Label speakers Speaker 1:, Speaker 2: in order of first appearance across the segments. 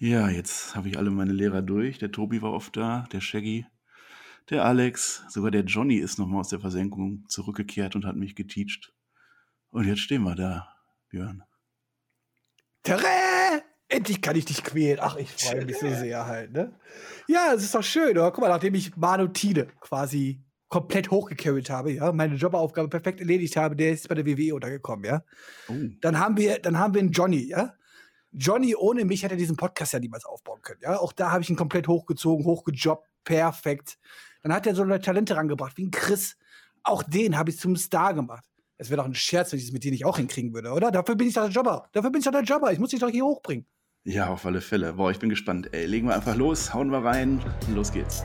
Speaker 1: Ja, jetzt habe ich alle meine Lehrer durch. Der Tobi war oft da, der Shaggy, der Alex, sogar der Johnny ist nochmal aus der Versenkung zurückgekehrt und hat mich geteacht. Und jetzt stehen wir da, Björn.
Speaker 2: Tere! Endlich kann ich dich quälen. Ach, ich freue mich so sehr halt, ne? Ja, es ist doch schön, oder? Guck mal, nachdem ich Manu Tide quasi komplett hochgecarried habe, ja, meine Jobaufgabe perfekt erledigt habe, der ist bei der WWE untergekommen, ja. Oh. Dann haben wir, dann haben wir einen Johnny, ja. Johnny ohne mich hätte diesen Podcast ja niemals aufbauen können, ja. Auch da habe ich ihn komplett hochgezogen, hochgejobbt, perfekt. Dann hat er so eine Talente rangebracht, wie ein Chris. Auch den habe ich zum Star gemacht. Es wäre doch ein Scherz, wenn ich es mit dir nicht auch hinkriegen würde, oder? Dafür bin ich doch der Jobber. Dafür bin ich doch der Jobber. Ich muss dich doch hier hochbringen.
Speaker 1: Ja, auf alle Fälle. Boah, ich bin gespannt. Ey, legen wir einfach los, hauen wir rein los geht's.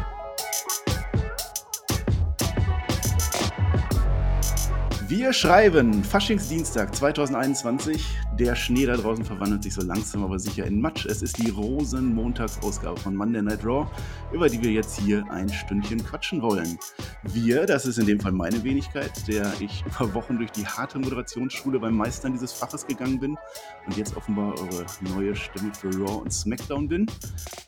Speaker 1: Wir schreiben Faschingsdienstag 2021. Der Schnee da draußen verwandelt sich so langsam aber sicher in Matsch. Es ist die Rosenmontagsausgabe von Monday Night Raw, über die wir jetzt hier ein Stündchen quatschen wollen. Wir, das ist in dem Fall meine Wenigkeit, der ich über Wochen durch die harte Moderationsschule beim Meistern dieses Faches gegangen bin und jetzt offenbar eure neue Stimme für Raw und SmackDown bin.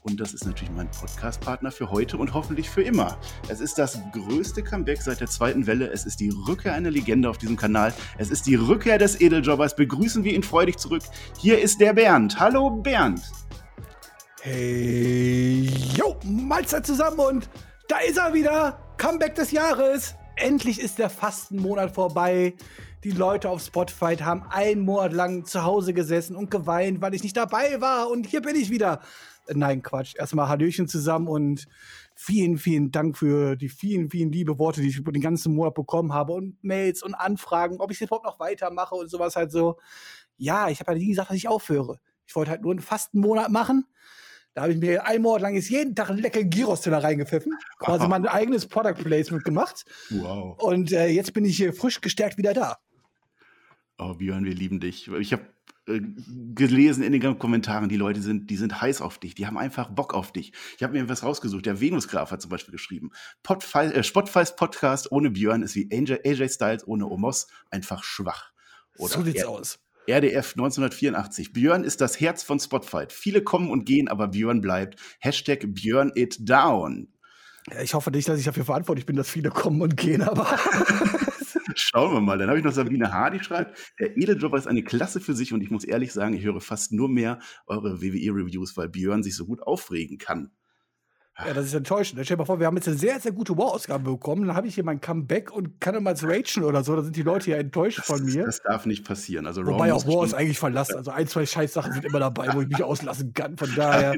Speaker 1: Und das ist natürlich mein Podcast-Partner für heute und hoffentlich für immer. Es ist das größte Comeback seit der zweiten Welle. Es ist die Rückkehr einer Legende auf diesem Kanal. Es ist die Rückkehr des Edeljobbers. Begrüßen wir ihn freudig zurück. Hier ist der Bernd. Hallo Bernd.
Speaker 2: Hey, yo, Mahlzeit zusammen und da ist er wieder. Comeback des Jahres. Endlich ist der Fastenmonat vorbei. Die Leute auf Spotify haben einen Monat lang zu Hause gesessen und geweint, weil ich nicht dabei war. Und hier bin ich wieder. Nein, Quatsch. Erstmal Hallöchen zusammen und vielen, vielen Dank für die vielen, vielen liebe Worte, die ich über den ganzen Monat bekommen habe und Mails und Anfragen, ob ich es überhaupt noch weitermache und sowas halt so. Ja, ich habe ja nie gesagt, dass ich aufhöre. Ich wollte halt nur einen Fastenmonat machen. Da habe ich mir einen Monat lang jetzt jeden Tag einen leckeren Gyros-Teller reingepfiffen. Quasi mein eigenes Product Placement gemacht. Wow. Und äh, jetzt bin ich hier frisch gestärkt wieder da.
Speaker 1: Oh, Björn, wir lieben dich. Ich habe äh, gelesen in den Kommentaren, die Leute sind, die sind heiß auf dich, die haben einfach Bock auf dich. Ich habe mir was rausgesucht. Der Venusgraf hat zum Beispiel geschrieben: äh, Spotify's Podcast ohne Björn ist wie AJ, AJ Styles ohne Omos einfach schwach.
Speaker 2: Oder so sieht's aus.
Speaker 1: RDF 1984. Björn ist das Herz von Spotfight. Viele kommen und gehen, aber Björn bleibt. Hashtag Björn it down.
Speaker 2: Ich hoffe nicht, dass ich dafür verantwortlich bin, dass viele kommen und gehen, aber
Speaker 1: Schauen wir mal. Dann habe ich noch Sabine H., die schreibt, der Edeljobber ist eine Klasse für sich und ich muss ehrlich sagen, ich höre fast nur mehr eure WWE-Reviews, weil Björn sich so gut aufregen kann.
Speaker 2: Ja, das ist enttäuschend. Stell dir mal vor, wir haben jetzt eine sehr, sehr gute War-Ausgabe bekommen. Dann habe ich hier mein Comeback und kann immer zu ragen oder so. Da sind die Leute ja enttäuscht
Speaker 1: das,
Speaker 2: von mir.
Speaker 1: Das darf nicht passieren. Also
Speaker 2: Wobei auch War ist eigentlich verlassen. Also ein, zwei Scheißsachen sind immer dabei, wo ich mich auslassen kann. Von daher.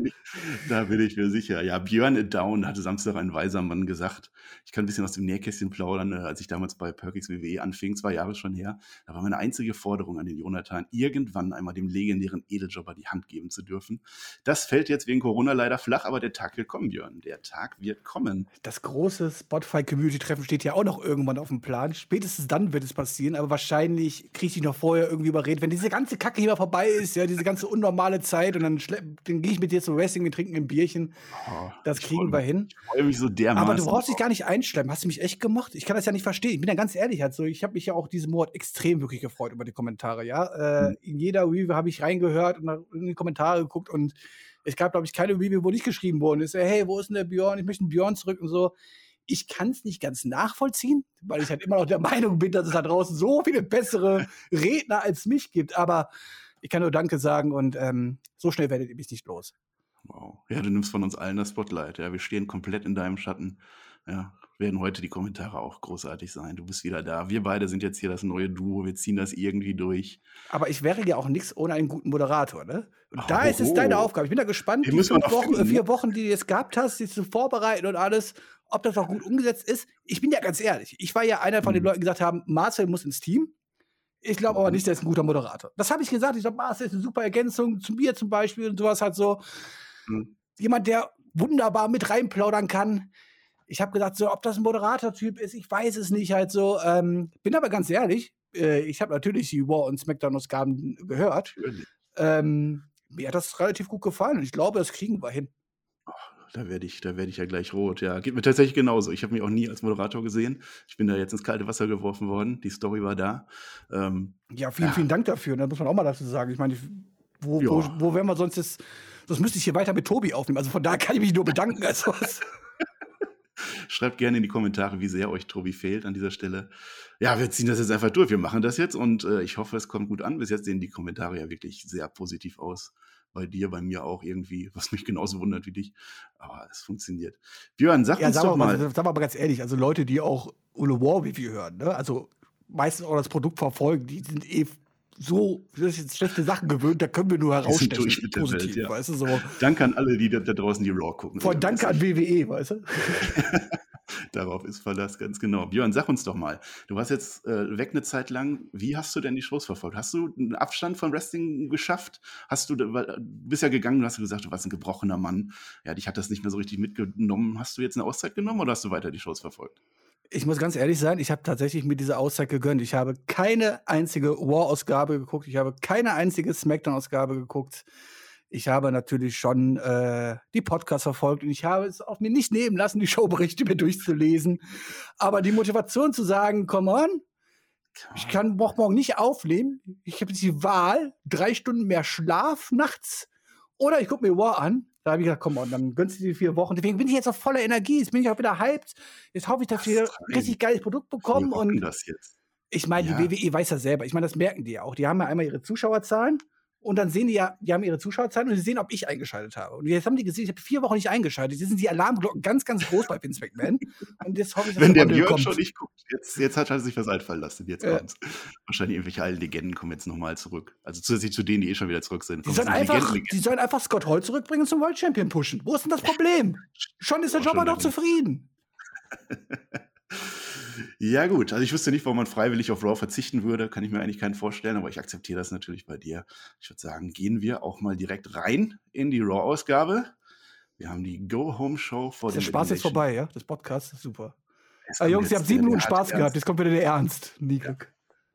Speaker 1: da bin ich mir sicher. Ja, Björn Down hatte Samstag ein weiser Mann gesagt. Ich kann ein bisschen aus dem Nähkästchen plaudern, äh, als ich damals bei Perkins WWE anfing, zwei Jahre schon her. Da war meine einzige Forderung an den Jonathan, irgendwann einmal dem legendären Edeljobber die Hand geben zu dürfen. Das fällt jetzt wegen Corona leider flach, aber der Tag wird kommen, Björn. Der Tag wird kommen.
Speaker 2: Das große Spotify-Community-Treffen steht ja auch noch irgendwann auf dem Plan. Spätestens dann wird es passieren, aber wahrscheinlich kriege ich noch vorher irgendwie überredet, wenn diese ganze Kacke hier mal vorbei ist, ja, diese ganze unnormale Zeit und dann, dann gehe ich mit dir zum Wrestling, wir trinken ein Bierchen. Oh, das kriegen wir hin.
Speaker 1: Ich freue mich so dermaßen.
Speaker 2: Aber du brauchst dich gar nicht einschleimen. Hast du mich echt gemacht? Ich kann das ja nicht verstehen. Ich bin ja ganz ehrlich, also ich habe mich ja auch diesen Monat extrem wirklich gefreut über die Kommentare, ja. Äh, hm. In jeder Review habe ich reingehört und in die Kommentare geguckt und es gab, glaube ich, keine Review, wo nicht geschrieben worden ist, hey, wo ist denn der Björn? Ich möchte einen Björn zurück und so. Ich kann es nicht ganz nachvollziehen, weil ich halt immer noch der Meinung bin, dass es da draußen so viele bessere Redner als mich gibt. Aber ich kann nur Danke sagen und ähm, so schnell werdet ihr mich nicht los.
Speaker 1: Wow. Ja, du nimmst von uns allen das Spotlight. Ja, wir stehen komplett in deinem Schatten. Ja, werden heute die Kommentare auch großartig sein. Du bist wieder da. Wir beide sind jetzt hier das neue Duo. Wir ziehen das irgendwie durch.
Speaker 2: Aber ich wäre ja auch nichts ohne einen guten Moderator, ne? Und oh, da ist es deine Aufgabe. Ich bin da gespannt,
Speaker 1: die Wochen,
Speaker 2: finden, vier Wochen, die du jetzt gehabt hast, die zu vorbereiten und alles, ob das auch gut umgesetzt ist. Ich bin ja ganz ehrlich. Ich war ja einer von den mhm. Leuten, die gesagt haben, Marcel muss ins Team. Ich glaube aber mhm. nicht, der ist ein guter Moderator. Das habe ich gesagt. Ich glaube, Marcel ist eine super Ergänzung zu mir zum Beispiel und sowas halt so. Mhm. Jemand, der wunderbar mit reinplaudern kann ich habe gesagt, so, ob das ein Moderator-Typ ist, ich weiß es nicht halt so. Ähm, bin aber ganz ehrlich, äh, ich habe natürlich die War- und Smackdown-Ausgaben gehört. Ähm, mir hat das relativ gut gefallen und ich glaube, das kriegen wir hin.
Speaker 1: Da werde ich, da ich ja gleich rot. Ja, geht mir tatsächlich genauso. Ich habe mich auch nie als Moderator gesehen. Ich bin da jetzt ins kalte Wasser geworfen worden. Die Story war da.
Speaker 2: Ähm, ja, vielen, ja. vielen Dank dafür. Da muss man auch mal dazu sagen. Ich meine, wo, ja. wo, wo wären wir sonst jetzt? Sonst müsste ich hier weiter mit Tobi aufnehmen. Also von da kann ich mich nur bedanken. Also,
Speaker 1: Schreibt gerne in die Kommentare, wie sehr euch Tobi fehlt an dieser Stelle. Ja, wir ziehen das jetzt einfach durch. Wir machen das jetzt und äh, ich hoffe, es kommt gut an. Bis jetzt sehen die Kommentare ja wirklich sehr positiv aus bei dir, bei mir auch irgendwie, was mich genauso wundert wie dich. Aber es funktioniert. Björn, sag ja, uns sag doch mal.
Speaker 2: mal. Sag mal ganz ehrlich, also Leute, die auch Ulle War Review hören, ne? also meistens auch das Produkt verfolgen, die sind eh so das jetzt schlechte Sachen gewöhnt, da können wir nur herausstechen.
Speaker 1: Positiv, Welt, ja. weißt du, so. Danke an alle, die da, da draußen die Raw gucken.
Speaker 2: Von Danke an WWE, weißt du?
Speaker 1: Darauf ist Verlass, ganz genau. Björn, sag uns doch mal, du warst jetzt äh, weg eine Zeit lang. Wie hast du denn die Shows verfolgt? Hast du einen Abstand von Wrestling geschafft? Hast du, du bist ja gegangen, du hast gesagt, du warst ein gebrochener Mann. Ja, dich hat das nicht mehr so richtig mitgenommen. Hast du jetzt eine Auszeit genommen oder hast du weiter die Shows verfolgt?
Speaker 2: Ich muss ganz ehrlich sein, ich habe tatsächlich mir diese Auszeit gegönnt. Ich habe keine einzige War-Ausgabe geguckt, ich habe keine einzige Smackdown-Ausgabe geguckt. Ich habe natürlich schon äh, die Podcasts verfolgt und ich habe es auch mir nicht nehmen lassen, die Showberichte mir durchzulesen. Aber die Motivation zu sagen, come on, ich kann morgen nicht aufnehmen. Ich habe die Wahl, drei Stunden mehr Schlaf nachts oder ich gucke mir War an. Da habe ich gesagt, komm on, dann gönnst du die vier Wochen. Deswegen bin ich jetzt auf voller Energie. Jetzt bin ich auch wieder hyped. Jetzt hoffe ich, dass wir ein richtig geiles Produkt bekommen. und ich meine, ja. die WWE weiß ja selber. Ich meine, das merken die ja auch. Die haben ja einmal ihre Zuschauerzahlen und dann sehen die ja, die haben ihre Zuschauerzahlen und sie sehen, ob ich eingeschaltet habe. Und jetzt haben die gesehen, ich habe vier Wochen nicht eingeschaltet. Jetzt sind die Alarmglocken ganz, ganz groß bei Vince McMahon.
Speaker 1: Und jetzt hoffe ich, dass Wenn der Björn schon nicht guckt, jetzt, jetzt hat er sich was einfallen lassen. Jetzt kommt's. Wahrscheinlich irgendwelche alten Legenden kommen jetzt nochmal zurück. Also zusätzlich zu denen, die eh schon wieder zurück sind.
Speaker 2: Die sollen, einfach, die sollen einfach Scott Hall zurückbringen zum World Champion pushen. Wo ist denn das Problem? schon ist der Jobber doch zufrieden.
Speaker 1: Ja, gut. Also ich wüsste nicht, warum man freiwillig auf Raw verzichten würde. Kann ich mir eigentlich keinen vorstellen, aber ich akzeptiere das natürlich bei dir. Ich würde sagen, gehen wir auch mal direkt rein in die Raw-Ausgabe. Wir haben die Go-Home-Show vor
Speaker 2: dem. Der Spaß ist vorbei, ja? Das Podcast ist super. Ah, Jungs, ihr habt sieben Minuten Spaß gehabt. Jetzt kommt wieder der Ernst. Nico.
Speaker 1: Ja.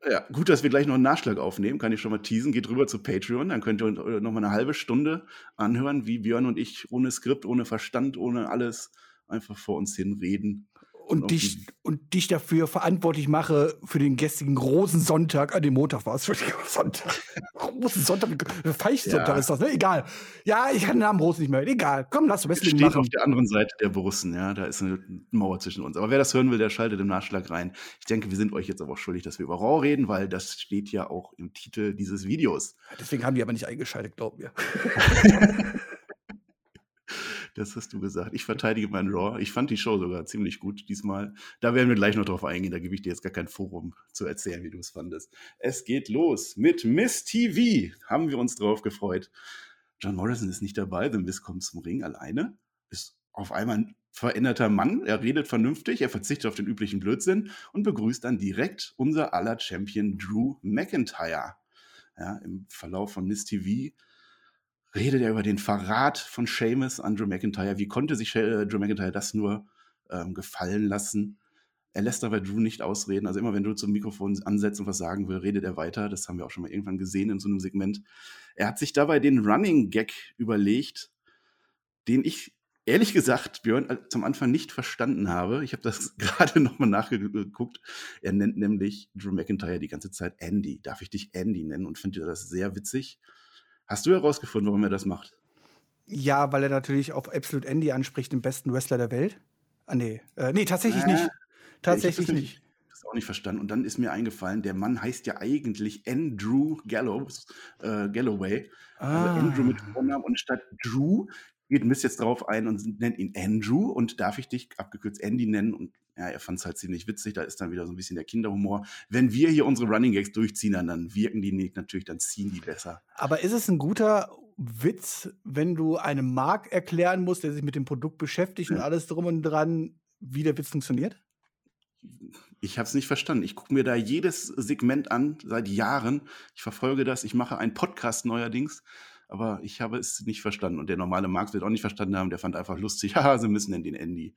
Speaker 1: Ja, gut, dass wir gleich noch einen Nachschlag aufnehmen, kann ich schon mal teasen. Geht rüber zu Patreon, dann könnt ihr äh, noch mal eine halbe Stunde anhören, wie Björn und ich ohne Skript, ohne Verstand, ohne alles einfach vor uns hin reden
Speaker 2: und dich, und dich dafür verantwortlich mache für den gestrigen Rosensonntag, an äh, dem Montag war es, Sonntag. Rosensonntag, Feichtsonntag ja. ist das, ne? Egal. Ja, ich kann den Namen Rosen nicht mehr. Egal. Komm, lass uns
Speaker 1: Steht machen. auf der anderen Seite der Borussen, ja, da ist eine Mauer zwischen uns. Aber wer das hören will, der schaltet im Nachschlag rein. Ich denke, wir sind euch jetzt aber auch schuldig, dass wir über Raw reden, weil das steht ja auch im Titel dieses Videos.
Speaker 2: Deswegen haben die aber nicht eingeschaltet, glauben wir.
Speaker 1: Das hast du gesagt. Ich verteidige meinen Raw. Ich fand die Show sogar ziemlich gut diesmal. Da werden wir gleich noch drauf eingehen. Da gebe ich dir jetzt gar kein Forum zu erzählen, wie du es fandest. Es geht los mit Miss TV. Haben wir uns drauf gefreut. John Morrison ist nicht dabei. The Miss kommt zum Ring alleine. Ist auf einmal ein veränderter Mann. Er redet vernünftig. Er verzichtet auf den üblichen Blödsinn und begrüßt dann direkt unser aller Champion Drew McIntyre. Ja, Im Verlauf von Miss TV redet er über den Verrat von Seamus an Drew McIntyre. Wie konnte sich äh, Drew McIntyre das nur ähm, gefallen lassen? Er lässt aber Drew nicht ausreden. Also immer wenn Drew zum Mikrofon ansetzt und was sagen will, redet er weiter. Das haben wir auch schon mal irgendwann gesehen in so einem Segment. Er hat sich dabei den Running Gag überlegt, den ich ehrlich gesagt, Björn, zum Anfang nicht verstanden habe. Ich habe das gerade nochmal nachgeguckt. Er nennt nämlich Drew McIntyre die ganze Zeit Andy. Darf ich dich Andy nennen? Und finde das sehr witzig. Hast du herausgefunden, warum er das macht?
Speaker 2: Ja, weil er natürlich auf Absolute Andy anspricht, den besten Wrestler der Welt. Ah, nee. Äh, nee, tatsächlich äh, nicht. Tatsächlich ich nicht.
Speaker 1: Das auch nicht verstanden. Und dann ist mir eingefallen, der Mann heißt ja eigentlich Andrew Gallows, äh, Galloway. Ah. Also Andrew mit Vornamen und statt Drew geht Miss jetzt drauf ein und nennt ihn Andrew und darf ich dich abgekürzt Andy nennen und ja, er fand es halt ziemlich witzig, da ist dann wieder so ein bisschen der Kinderhumor. Wenn wir hier unsere Running Gags durchziehen, dann, dann wirken die nicht natürlich, dann ziehen die besser.
Speaker 2: Aber ist es ein guter Witz, wenn du einem Mark erklären musst, der sich mit dem Produkt beschäftigt ja. und alles drum und dran, wie der Witz funktioniert?
Speaker 1: Ich habe es nicht verstanden. Ich gucke mir da jedes Segment an, seit Jahren. Ich verfolge das. Ich mache einen Podcast neuerdings. Aber ich habe es nicht verstanden. Und der normale Markt wird auch nicht verstanden haben. Der fand einfach lustig. Haha, sie müssen in den Andy.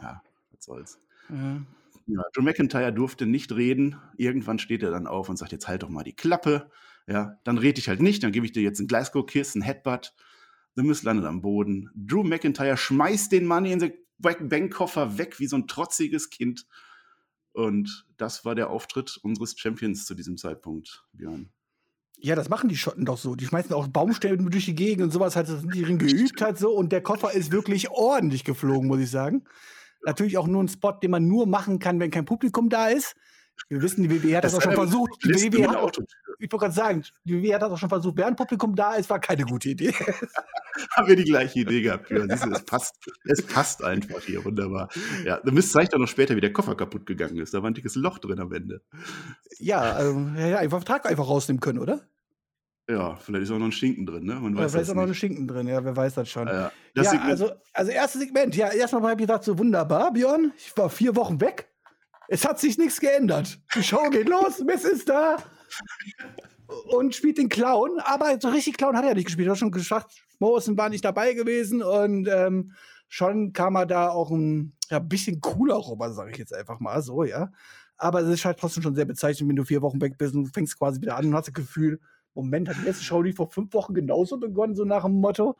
Speaker 1: Ja, was soll's. Ja. Ja, Joe McIntyre durfte nicht reden. Irgendwann steht er dann auf und sagt: Jetzt halt doch mal die Klappe. Ja, dann rede ich halt nicht, dann gebe ich dir jetzt einen Glasgow-Kiss, einen Headbutt. The Miz landet am Boden. Drew McIntyre schmeißt den Money in the Bank-Koffer weg wie so ein trotziges Kind. Und das war der Auftritt unseres Champions zu diesem Zeitpunkt, Björn.
Speaker 2: Ja, das machen die Schotten doch so. Die schmeißen auch Baumstämme durch die Gegend und sowas, halt, das sind die geübt halt so. Und der Koffer ist wirklich ordentlich geflogen, muss ich sagen. Natürlich auch nur ein Spot, den man nur machen kann, wenn kein Publikum da ist. Wir wissen, die WWE hat das, das auch schon versucht. Die WWE hat auch, ich wollte gerade sagen, die WWE hat das auch schon versucht, während Publikum da ist, war keine gute Idee.
Speaker 1: Haben wir die gleiche Idee gehabt. Ja, siehst du, es passt, es passt einfach hier, wunderbar. Ja, The Mist zeigt auch noch später, wie der Koffer kaputt gegangen ist. Da war ein dickes Loch drin am Ende.
Speaker 2: Ja, ähm, ja, einfach Vertrag einfach rausnehmen können, oder?
Speaker 1: Ja, vielleicht ist auch noch ein Schinken drin, ne?
Speaker 2: Man weiß vielleicht ist auch noch ein Schinken drin, ja, wer weiß das schon.
Speaker 1: Ja,
Speaker 2: das ja also, also erstes Segment, ja, erstmal habe ich gedacht, so wunderbar, Björn, ich war vier Wochen weg. Es hat sich nichts geändert. Die Show geht los, Miss ist da und spielt den Clown, aber so richtig Clown hat er nicht gespielt. Er hat schon gesagt, Morrison war nicht dabei gewesen und ähm, schon kam er da auch ein ja, bisschen cooler rüber, sage ich jetzt einfach mal so, ja. Aber es ist halt trotzdem schon sehr bezeichnend, wenn du vier Wochen weg bist und du fängst quasi wieder an und hast das Gefühl, Moment, hat die letzte Show die vor fünf Wochen genauso begonnen, so nach dem Motto.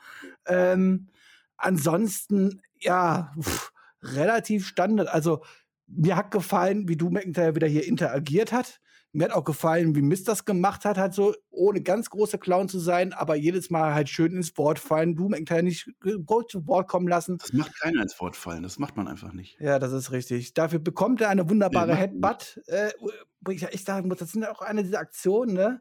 Speaker 2: Ähm, ansonsten, ja, pff, relativ Standard. Also, mir hat gefallen, wie du McIntyre wieder hier interagiert hat. Mir hat auch gefallen, wie Mist das gemacht hat, halt so, ohne ganz großer Clown zu sein, aber jedes Mal halt schön ins Wort fallen. Du McIntyre nicht zu Wort kommen lassen.
Speaker 1: Das macht keiner ins Wort fallen, das macht man einfach nicht.
Speaker 2: Ja, das ist richtig. Dafür bekommt er eine wunderbare nee, Headbutt, äh, wo ich ja echt sagen muss, das sind auch eine dieser Aktionen, ne?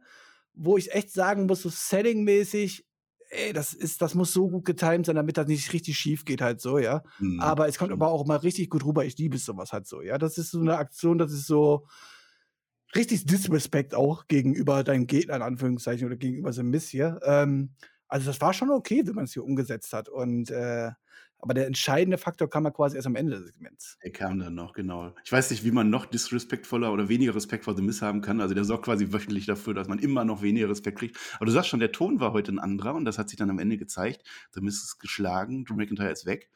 Speaker 2: Wo ich echt sagen muss, so Setting-mäßig, ey, das ist, das muss so gut getimt sein, damit das nicht richtig schief geht, halt so, ja. Mhm, aber es kommt aber auch mal richtig gut rüber. Ich liebe sowas halt so, ja. Das ist so eine Aktion, das ist so richtig Disrespect auch gegenüber deinem Gegner, in Anführungszeichen, oder gegenüber so einem Miss hier. Ähm, also das war schon okay, wie man es hier umgesetzt hat. Und äh, aber der entscheidende Faktor kam ja quasi erst am Ende des Segments.
Speaker 1: Der kam dann noch, genau. Ich weiß nicht, wie man noch disrespektvoller oder weniger Respekt vor The Miss haben kann. Also der sorgt quasi wöchentlich dafür, dass man immer noch weniger Respekt kriegt. Aber du sagst schon, der Ton war heute ein anderer und das hat sich dann am Ende gezeigt. The Miss ist geschlagen, Drew McIntyre ist weg.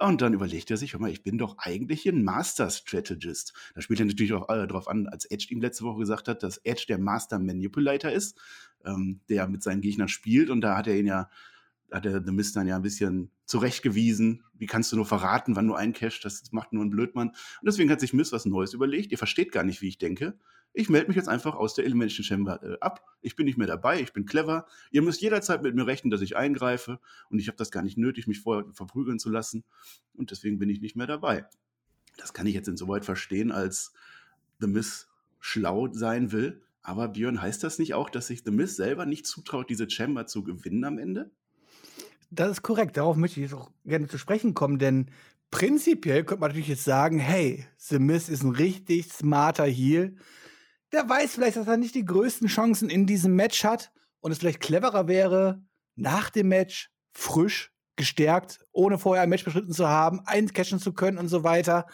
Speaker 1: Und dann überlegt er sich, hör mal, ich bin doch eigentlich ein Master Strategist. Da spielt er natürlich auch äh, darauf an, als Edge ihm letzte Woche gesagt hat, dass Edge der Master Manipulator ist, ähm, der mit seinen Gegnern spielt. Und da hat er ihn ja hat der The Mist dann ja ein bisschen zurechtgewiesen. Wie kannst du nur verraten, wann du eincashst? Das macht nur ein Blödmann. Und deswegen hat sich Mist was Neues überlegt. Ihr versteht gar nicht, wie ich denke. Ich melde mich jetzt einfach aus der Elimination Chamber äh, ab. Ich bin nicht mehr dabei. Ich bin clever. Ihr müsst jederzeit mit mir rechnen, dass ich eingreife. Und ich habe das gar nicht nötig, mich vorher verprügeln zu lassen. Und deswegen bin ich nicht mehr dabei. Das kann ich jetzt insoweit verstehen, als The Miss schlau sein will. Aber Björn, heißt das nicht auch, dass sich The Miss selber nicht zutraut, diese Chamber zu gewinnen am Ende?
Speaker 2: Das ist korrekt. Darauf möchte ich jetzt auch gerne zu sprechen kommen, denn prinzipiell könnte man natürlich jetzt sagen, hey, The Miz ist ein richtig smarter Heel. Der weiß vielleicht, dass er nicht die größten Chancen in diesem Match hat und es vielleicht cleverer wäre, nach dem Match frisch, gestärkt, ohne vorher ein Match beschritten zu haben, eincashen zu können und so weiter.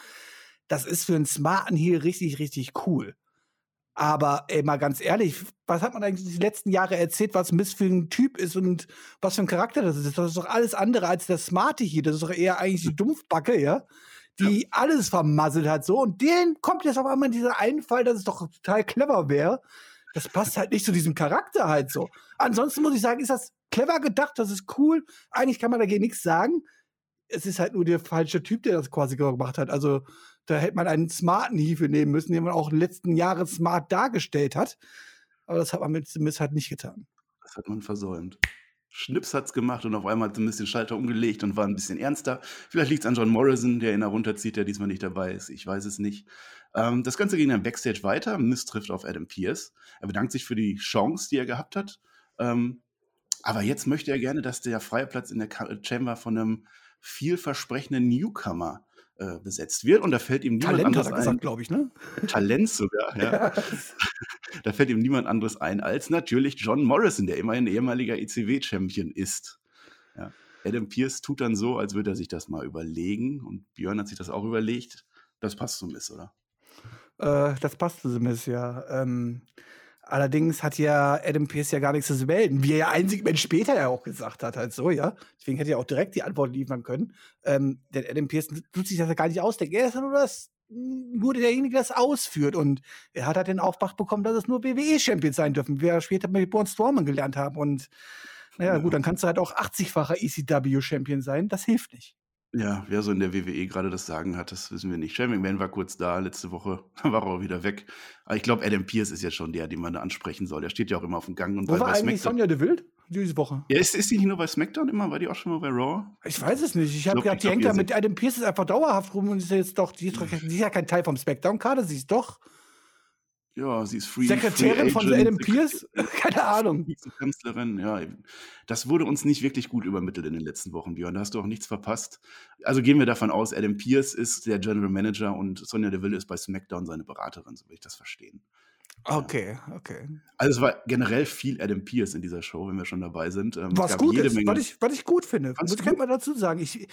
Speaker 2: Das ist für einen smarten Heel richtig, richtig cool. Aber ey, mal ganz ehrlich, was hat man eigentlich die letzten Jahre erzählt, was Miss für ein Typ ist und was für ein Charakter das ist? Das ist doch alles andere als der Smarte hier. Das ist doch eher eigentlich die Dumpfbacke, ja? Die ja. alles vermasselt hat so. Und den kommt jetzt auf einmal dieser Einfall, dass es doch total clever wäre. Das passt halt nicht zu diesem Charakter halt so. Ansonsten muss ich sagen, ist das clever gedacht, das ist cool. Eigentlich kann man dagegen nichts sagen. Es ist halt nur der falsche Typ, der das quasi gemacht hat. Also, da hätte man einen smarten Hefe nehmen müssen, den man auch in den letzten Jahren smart dargestellt hat. Aber das hat man mit Smith halt nicht getan.
Speaker 1: Das hat man versäumt. Schnips hat's gemacht und auf einmal hat Smith den Schalter umgelegt und war ein bisschen ernster. Vielleicht liegt es an John Morrison, der ihn da runterzieht, der diesmal nicht dabei ist. Ich weiß es nicht. Ähm, das Ganze ging dann Backstage weiter. Miss trifft auf Adam Pierce. Er bedankt sich für die Chance, die er gehabt hat. Ähm, aber jetzt möchte er gerne, dass der freie Platz in der Chamber von einem vielversprechenden Newcomer äh, besetzt wird. Und da fällt ihm niemand
Speaker 2: Talent
Speaker 1: anderes
Speaker 2: er gesagt, glaube ich, ne?
Speaker 1: Talent sogar, ja. da fällt ihm niemand anderes ein als natürlich John Morrison, der immerhin ehemaliger ECW-Champion ist. Ja. Adam Pierce tut dann so, als würde er sich das mal überlegen. Und Björn hat sich das auch überlegt. Das passt so Miss, oder?
Speaker 2: Äh, das passt so Miss, ja. Ähm, Allerdings hat ja Adam Pierce ja gar nichts zu melden, wie er ja ein Segment später ja auch gesagt hat, halt so, ja. Deswegen hätte er auch direkt die Antwort liefern können. Ähm, denn Adam Pierce tut sich das ja gar nicht ausdenken. Er ist ja nur das nur derjenige, der das ausführt. Und er hat halt den Auftrag bekommen, dass es nur WWE-Champions sein dürfen, wie wir später mit Braun Strowman gelernt haben. Und naja, gut, dann kannst du halt auch 80-facher ECW-Champion sein. Das hilft nicht.
Speaker 1: Ja, wer so in der WWE gerade das Sagen hat, das wissen wir nicht. Shane McMahon war kurz da, letzte Woche war er auch wieder weg. Aber ich glaube, Adam Pierce ist jetzt schon der, den man da ansprechen soll. Der steht ja auch immer auf dem Gang. Und
Speaker 2: Wo war
Speaker 1: bei
Speaker 2: eigentlich
Speaker 1: SmackDown.
Speaker 2: Sonja Deville diese Woche?
Speaker 1: Ja, ist, ist die nicht nur bei SmackDown immer? War die auch schon mal bei Raw?
Speaker 2: Ich weiß es nicht. Ich habe gedacht, die hängt da mit Adam Pierce einfach dauerhaft rum und ist ja jetzt doch, die, ist doch- die ist ja kein Teil vom Smackdown-Kader, sie ist doch
Speaker 1: Ja, sie ist Free
Speaker 2: Sekretärin
Speaker 1: Free
Speaker 2: von Adam Pierce. Keine Ahnung.
Speaker 1: Vizekanzlerin, ja. Das wurde uns nicht wirklich gut übermittelt in den letzten Wochen, Björn. Da hast du auch nichts verpasst. Also gehen wir davon aus, Adam Pierce ist der General Manager und Sonja Deville ist bei SmackDown seine Beraterin, so will ich das verstehen.
Speaker 2: Okay, okay.
Speaker 1: Also es war generell viel Adam Pierce in dieser Show, wenn wir schon dabei sind. Ähm, es
Speaker 2: Was gut ist, was ich, was ich gut finde.
Speaker 1: Du
Speaker 2: ich mal dazu sagen. Ich,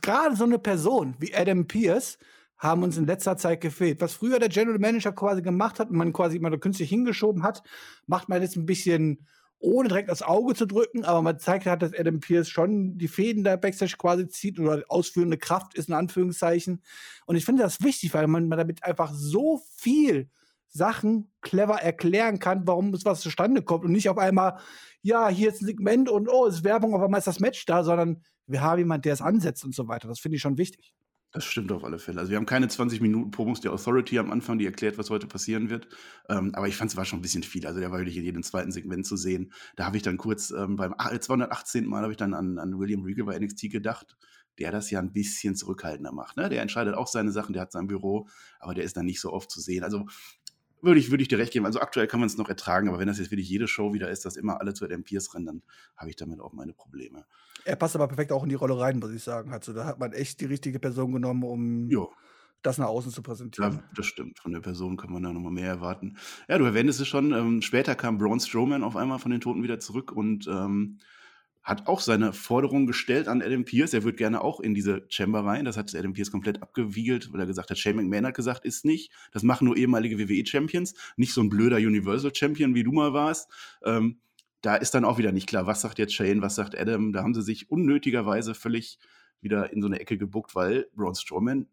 Speaker 2: gerade so eine Person wie Adam Pierce haben uns in letzter Zeit gefehlt. Was früher der General Manager quasi gemacht hat und man quasi immer künstlich hingeschoben hat, macht man jetzt ein bisschen ohne direkt das Auge zu drücken, aber man zeigt hat, dass Adam Pierce schon die Fäden da Backstage quasi zieht oder ausführende Kraft ist in Anführungszeichen. Und ich finde das wichtig, weil man, damit einfach so viel Sachen clever erklären kann, warum es was zustande kommt und nicht auf einmal, ja, hier ist ein Segment und oh, es ist Werbung, auf einmal ist das Match da, sondern wir haben jemanden, der es ansetzt und so weiter. Das finde ich schon wichtig.
Speaker 1: Das stimmt auf alle Fälle. Also wir haben keine 20 Minuten Promos der Authority am Anfang, die erklärt, was heute passieren wird. Ähm, aber ich fand es war schon ein bisschen viel. Also der war wirklich in jedem zweiten Segment zu sehen. Da habe ich dann kurz ähm, beim ah, 218. Mal habe ich dann an, an William Regal bei NXT gedacht, der das ja ein bisschen zurückhaltender macht. Ne? Der entscheidet auch seine Sachen, der hat sein Büro, aber der ist dann nicht so oft zu sehen. Also würde ich, würde ich dir recht geben. Also aktuell kann man es noch ertragen, aber wenn das jetzt wirklich jede Show wieder ist, dass immer alle zu Adam Pierce rennen, dann habe ich damit auch meine Probleme.
Speaker 2: Er passt aber perfekt auch in die Rolle rein, muss ich sagen. Also, da hat man echt die richtige Person genommen, um
Speaker 1: Jo,
Speaker 2: das nach außen zu präsentieren.
Speaker 1: Ja, das stimmt. Von der Person kann man da nochmal mehr erwarten. Ja, du erwähntest es schon. Ähm, später kam Braun Strowman auf einmal von den Toten wieder zurück und ähm, hat auch seine Forderung gestellt an Adam Pierce. Er würde gerne auch in diese Chamber rein. Das hat Adam Pierce komplett abgewiegelt, weil er gesagt hat, Shane McMahon hat gesagt, ist nicht. Das machen nur ehemalige WWE-Champions. Nicht so ein blöder Universal-Champion, wie du mal warst. Ähm, da ist dann auch wieder nicht klar, was sagt jetzt Shane, was sagt Adam. Da haben sie sich unnötigerweise völlig wieder in so eine Ecke gebuckt, weil Braun Strowman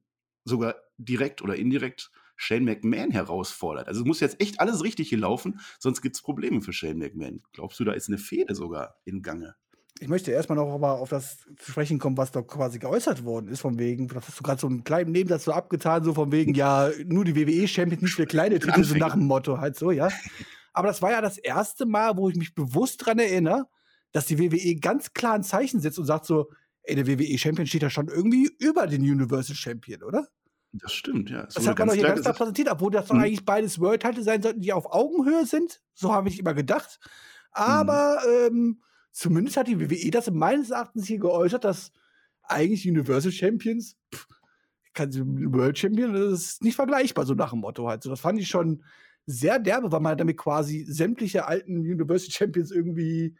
Speaker 1: sogar direkt oder indirekt Shane McMahon herausfordert. Also es muss jetzt echt alles richtig hier laufen, sonst gibt es Probleme für Shane McMahon. Glaubst du, da ist eine Fehde sogar in Gange?
Speaker 2: Ich möchte erstmal noch aber auf das zu sprechen kommen, was da quasi geäußert worden ist, von wegen, das hast du gerade so einen kleinen Nebensatz so abgetan, so von wegen, ja, nur die WWE-Champions, nicht für kleine Titel, so nach dem Motto halt so, ja. Aber das war ja das erste Mal, wo ich mich bewusst dran erinnere, dass die WWE ganz klar ein Zeichen setzt und sagt so, ey, der WWE-Champion steht ja schon irgendwie über den Universal Champion, oder?
Speaker 1: Das stimmt, ja.
Speaker 2: Das
Speaker 1: wurde
Speaker 2: hat man doch hier ganz klar präsentiert, obwohl das doch
Speaker 1: Mhm.
Speaker 2: eigentlich beides World-Title sein sollten, die auf Augenhöhe sind. So habe ich immer gedacht. Aber ähm, zumindest hat die WWE das meines Erachtens hier geäußert, dass eigentlich Universal Champions, pff, kann sie World Champion, das ist nicht vergleichbar, so nach dem Motto halt. So, das fand ich schon sehr derbe, weil man damit quasi sämtliche alten Universal Champions irgendwie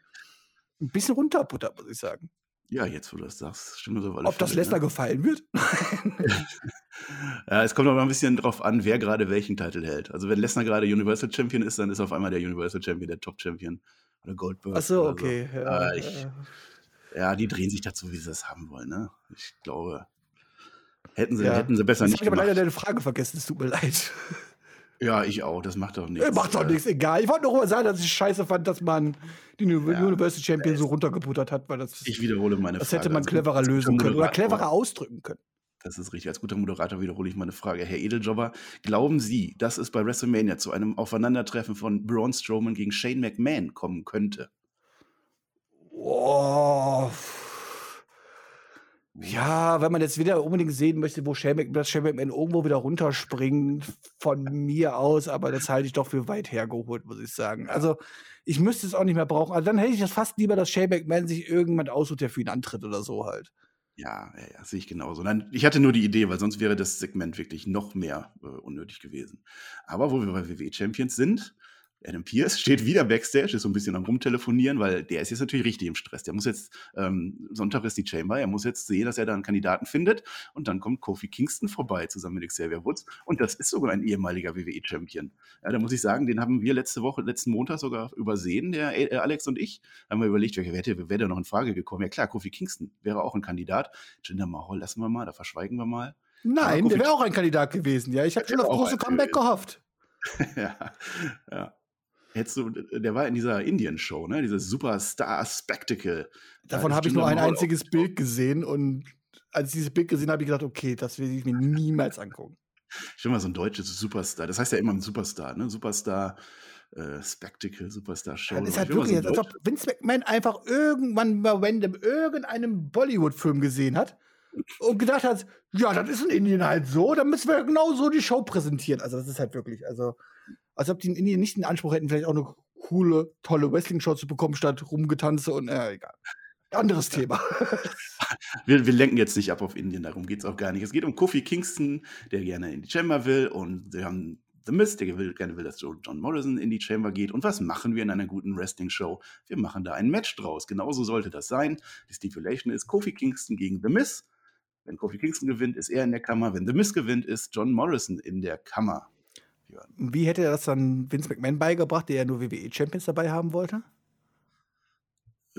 Speaker 2: ein bisschen runterbuttert, muss ich sagen.
Speaker 1: Ja, jetzt, wo du das sagst, stimmt das auf alle
Speaker 2: Ob das
Speaker 1: Fälle,
Speaker 2: Lesnar
Speaker 1: ne?
Speaker 2: gefallen wird?
Speaker 1: Ja, es kommt aber ein bisschen drauf an, wer gerade welchen Titel hält. Also wenn Lesnar gerade Universal Champion ist, dann ist auf einmal der Universal Champion der Top Champion. Oder Goldberg.
Speaker 2: Ach so, okay.
Speaker 1: So.
Speaker 2: Ja,
Speaker 1: Äh, ich,
Speaker 2: ja.
Speaker 1: ja, die drehen sich dazu, wie sie das haben wollen. Ne? Ich glaube, hätten sie,
Speaker 2: Ja.
Speaker 1: hätten sie besser
Speaker 2: Jetzt
Speaker 1: nicht
Speaker 2: ich aber
Speaker 1: gemacht.
Speaker 2: leider deine Frage vergessen, es tut mir leid.
Speaker 1: Ja, ich auch. Das macht doch nichts.
Speaker 2: Äh, Macht doch
Speaker 1: Äh,
Speaker 2: nichts, egal. Ich wollte nur mal sagen, dass ich scheiße fand, dass man die
Speaker 1: Ja.
Speaker 2: Universal Champion so runtergebuttert hat, weil das,
Speaker 1: Ich wiederhole meine
Speaker 2: das
Speaker 1: Frage.
Speaker 2: hätte man
Speaker 1: Als gut-
Speaker 2: cleverer lösen können oder cleverer ausdrücken können.
Speaker 1: Das ist richtig. Als guter Moderator wiederhole ich meine Frage. Herr Edeljobber, glauben Sie, dass es bei WrestleMania zu einem Aufeinandertreffen von Braun Strowman gegen Shane McMahon kommen könnte?
Speaker 2: Oh. Ja, wenn man jetzt wieder unbedingt sehen möchte, wo Shane Mc- dass Shane McMahon irgendwo wieder runterspringt, von mir aus, aber das halte ich doch für weit hergeholt, muss ich sagen. Also, ich müsste es auch nicht mehr brauchen. Also, dann hätte ich das fast lieber, dass Shane McMahon sich irgendjemand aussucht, der für ihn antritt oder so halt.
Speaker 1: Ja, ja, ja sehe ich genauso. Nein, ich hatte nur die Idee, weil sonst wäre das Segment wirklich noch mehr äh, unnötig gewesen. Aber wo wir bei WWE Champions sind, Adam Pierce steht wieder Backstage, ist so ein bisschen am Rumtelefonieren, weil der ist jetzt natürlich richtig im Stress. Der muss jetzt, ähm, Sonntag ist die Chamber, er muss jetzt sehen, dass er da einen Kandidaten findet und dann kommt Kofi Kingston vorbei zusammen mit Xavier Woods und das ist sogar ein ehemaliger WWE-Champion. Ja, da muss ich sagen, den haben wir letzte Woche, letzten Montag sogar übersehen, der äh, Alex und ich. Haben wir überlegt, wer hätte, wäre da noch in Frage gekommen? Ja klar, Kofi Kingston wäre auch ein Kandidat. Jinder Mahal lassen wir mal, da verschweigen wir mal.
Speaker 2: Nein, der wäre auch ein Kandidat gewesen. Ja, ich habe schon auf große Comeback gehofft.
Speaker 1: ja, ja. Hättest du, der war in dieser Indian-Show, ne? Dieses Superstar Spectacle.
Speaker 2: Davon habe ich nur ein einziges Bild gesehen und als ich dieses Bild gesehen habe, habe ich gedacht, okay, das will ich mir niemals angucken.
Speaker 1: Ich will mal so ein deutsches Superstar. Das heißt ja immer ein Superstar, ne? Superstar äh, Spectacle, Superstar Show.
Speaker 2: Das ist halt wirklich, so als ob Vince McMahon einfach irgendwann mal random irgendeinem Bollywood-Film gesehen hat und gedacht hat, ja, das ist in Indien halt so, dann müssen wir genau so die Show präsentieren. Also das ist halt wirklich, also als ob die in Indien nicht den Anspruch hätten, vielleicht auch eine coole, tolle Wrestling-Show zu bekommen, statt rumgetanze und, äh, egal. Anderes Thema.
Speaker 1: wir, wir, lenken jetzt nicht ab auf Indien, darum geht es auch gar nicht. Es geht um Kofi Kingston, der gerne in die Chamber will und wir haben The Miz, der will, gerne will, dass John Morrison in die Chamber geht. Und was machen wir in einer guten Wrestling-Show? Wir machen da ein Match draus. Genauso sollte das sein. Die Stipulation ist Kofi Kingston gegen The Miz. Wenn Kofi Kingston gewinnt, ist er in der Kammer. Wenn The Miz gewinnt, ist John Morrison in der Kammer.
Speaker 2: Wie hätte er das dann Vince McMahon beigebracht, der ja nur WWE-Champions dabei haben wollte?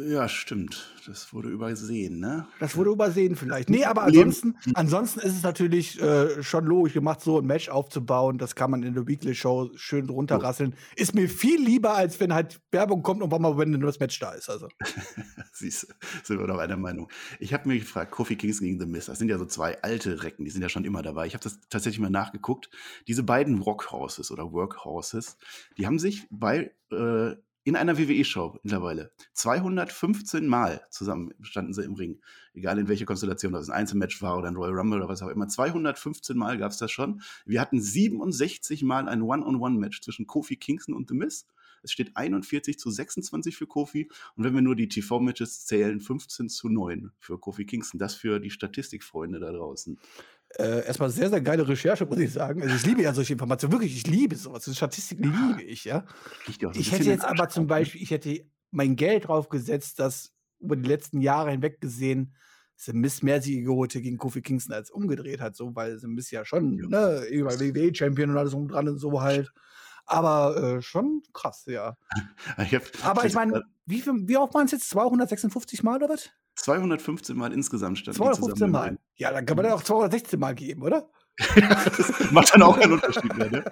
Speaker 1: Ja, stimmt. Das wurde übersehen, ne?
Speaker 2: Das wurde übersehen vielleicht. Nee, aber ansonsten, ansonsten ist es natürlich äh, schon logisch gemacht, so ein Match aufzubauen. Das kann man in der Weekly Show schön runterrasseln. Oh. Ist mir viel lieber, als wenn halt Werbung kommt und mal, wenn nur das Match da ist. Also.
Speaker 1: Siehst du, sind wir doch einer Meinung. Ich habe mir gefragt, Kofi Kingston gegen The Miz, das sind ja so zwei alte Recken, die sind ja schon immer dabei. Ich habe das tatsächlich mal nachgeguckt. Diese beiden Rockhorses oder Workhorses, die haben sich bei äh, in einer WWE-Show mittlerweile 215 Mal zusammen standen sie im Ring. Egal in welcher Konstellation, es ein Einzelmatch war oder ein Royal Rumble oder was auch immer. 215 Mal gab es das schon. Wir hatten 67 Mal ein One-on-One-Match zwischen Kofi Kingston und The Miz. Es steht 41 zu 26 für Kofi. Und wenn wir nur die TV-Matches zählen, 15 zu 9 für Kofi Kingston. Das für die Statistikfreunde da draußen.
Speaker 2: Äh, erstmal sehr, sehr geile Recherche, muss ich sagen. Also ich liebe ja solche Informationen. Wirklich, ich liebe sowas. Statistiken liebe ich, ja. Ich hätte jetzt aber zum Beispiel, ich hätte mein Geld drauf gesetzt, dass über die letzten Jahre hinweg gesehen, The Miss mehr Siege geholt gegen Kofi Kingston als umgedreht hat, so, weil The Miss ja schon, ja. ne, über WWE-Champion und alles um dran und so halt. Aber äh, schon krass, ja. ich hab, aber ich meine, wie, wie oft waren es jetzt? 256 Mal oder was?
Speaker 1: 215 Mal insgesamt stand
Speaker 2: 215 Mal. Ja, dann kann man dann auch 216 Mal geben, oder?
Speaker 1: das macht dann auch keinen Unterschied mehr. Ne?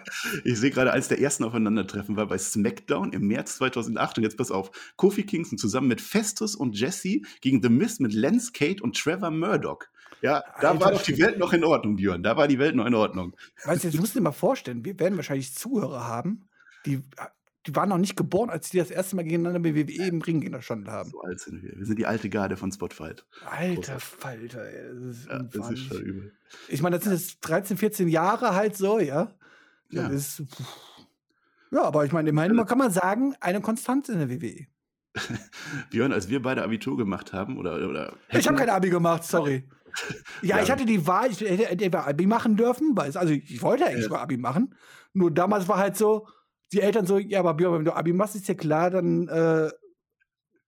Speaker 1: Ich sehe gerade, eines der ersten Aufeinandertreffen war bei SmackDown im März 2008. Und jetzt pass auf: Kofi Kingston zusammen mit Festus und Jesse gegen The Miz mit Lance Kate und Trevor Murdoch. Ja, da Alter, war doch die Welt noch in Ordnung, Björn. Da war die Welt noch in Ordnung.
Speaker 2: Weißt du, jetzt musst du dir mal vorstellen, wir werden wahrscheinlich Zuhörer haben, die die waren noch nicht geboren, als die das erste Mal gegeneinander bei WWE im Ring gestanden haben.
Speaker 1: So alt sind wir. Wir sind die alte Garde von Spotfight.
Speaker 2: Alter Falter, ey. Das ist, ja, das ist schon übel. Ich meine, das sind jetzt 13, 14 Jahre halt so, ja. ja. Ist, ja, aber ich meine, immerhin kann man sagen, eine Konstante in der WWE.
Speaker 1: Björn, als wir beide Abitur gemacht haben, oder. oder
Speaker 2: ich habe kein Abi gemacht, sorry. ja, ja, ich hatte die Wahl, ich hätte Abi machen dürfen, weil es, also ich wollte eigentlich ja. mal Abi machen. Nur damals war halt so, die Eltern so, ja, aber Björn, wenn du Abi machst, ist ja klar, dann äh,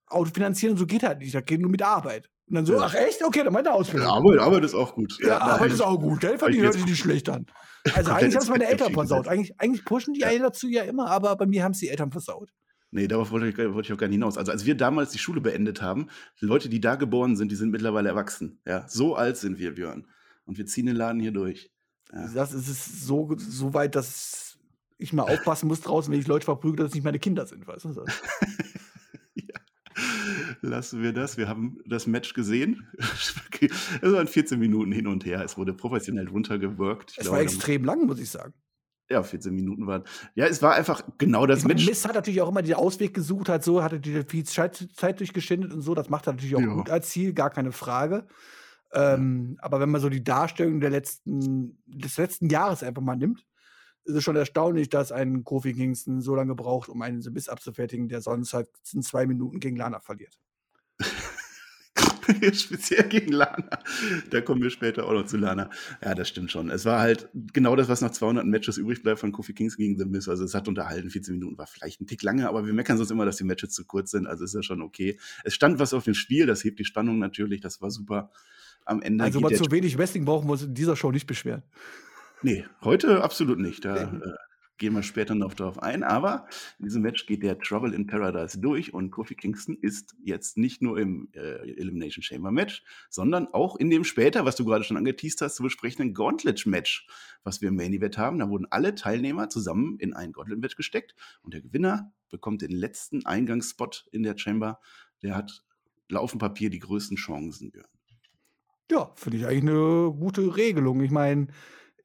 Speaker 2: Autofinanzieren, so geht halt nicht. Das geht nur mit Arbeit. Und dann so, ja. ach echt? Okay, dann meine Ausbildung.
Speaker 1: Ja, Arbeit, Arbeit ist auch gut.
Speaker 2: Ja, ja Arbeit ist auch gut. Geld verdienen hört sich nicht schlecht an. Also eigentlich haben es meine Eltern versaut. Eigentlich, eigentlich pushen die ja. dazu ja immer, aber bei mir haben es die Eltern versaut.
Speaker 1: Nee, darauf wollte ich, wollte ich, auch gar nicht hinaus. Also als wir damals die Schule beendet haben, die Leute, die da geboren sind, die sind mittlerweile erwachsen. Ja, so alt sind wir, Björn. Und wir ziehen den Laden hier durch.
Speaker 2: Ja. Das ist so, so weit, dass ich mal aufpassen muss draußen, wenn ich Leute verprügle, dass es nicht meine Kinder sind, weißt du?
Speaker 1: ja. Lassen wir das. Wir haben das Match gesehen. es waren 14 Minuten hin und her. Es wurde professionell runtergewirkt.
Speaker 2: es glaube, war extrem lang, muss ich sagen.
Speaker 1: Ja, 14 Minuten waren. Ja, es war einfach genau das
Speaker 2: ich Match. Mist hat natürlich auch immer den Ausweg gesucht, halt so, hatte die viel Zeit, Zeit durchgeschindet und so. Das macht er natürlich auch ja. gut als Ziel, gar keine Frage. Ähm, ja. Aber wenn man so die Darstellung der letzten, des letzten Jahres einfach mal nimmt, ist es schon erstaunlich, dass ein Kofi Kingston so lange braucht, um einen Biss abzufertigen, der sonst halt in zwei Minuten gegen Lana verliert.
Speaker 1: Speziell gegen Lana. Da kommen wir später auch noch zu Lana. Ja, das stimmt schon. Es war halt genau das, was nach 200 Matches übrig bleibt von Kofi Kingston gegen The Miz. Also es hat unterhalten. 14 Minuten war vielleicht ein Tick lange, aber wir meckern sonst immer, dass die Matches zu kurz sind. Also ist ja schon okay. Es stand was auf dem Spiel. Das hebt die Spannung natürlich. Das war super. Am Ende.
Speaker 2: Also, mal zu wenig Wrestling brauchen wir uns in dieser Show nicht beschweren.
Speaker 1: Nee, heute absolut nicht. Da äh, gehen wir später noch darauf ein. Aber in diesem Match geht der Trouble in Paradise durch und Kofi Kingston ist jetzt nicht nur im äh, Elimination Chamber Match, sondern auch in dem später, was du gerade schon angeteased hast, zu besprechenden Gauntlet Match, was wir im Main Event haben. Da wurden alle Teilnehmer zusammen in ein Gauntlet Match gesteckt und der Gewinner bekommt den letzten Eingangsspot in der Chamber. Der hat laufend Papier die größten Chancen.
Speaker 2: Ja, finde ich eigentlich eine gute Regelung. Ich meine,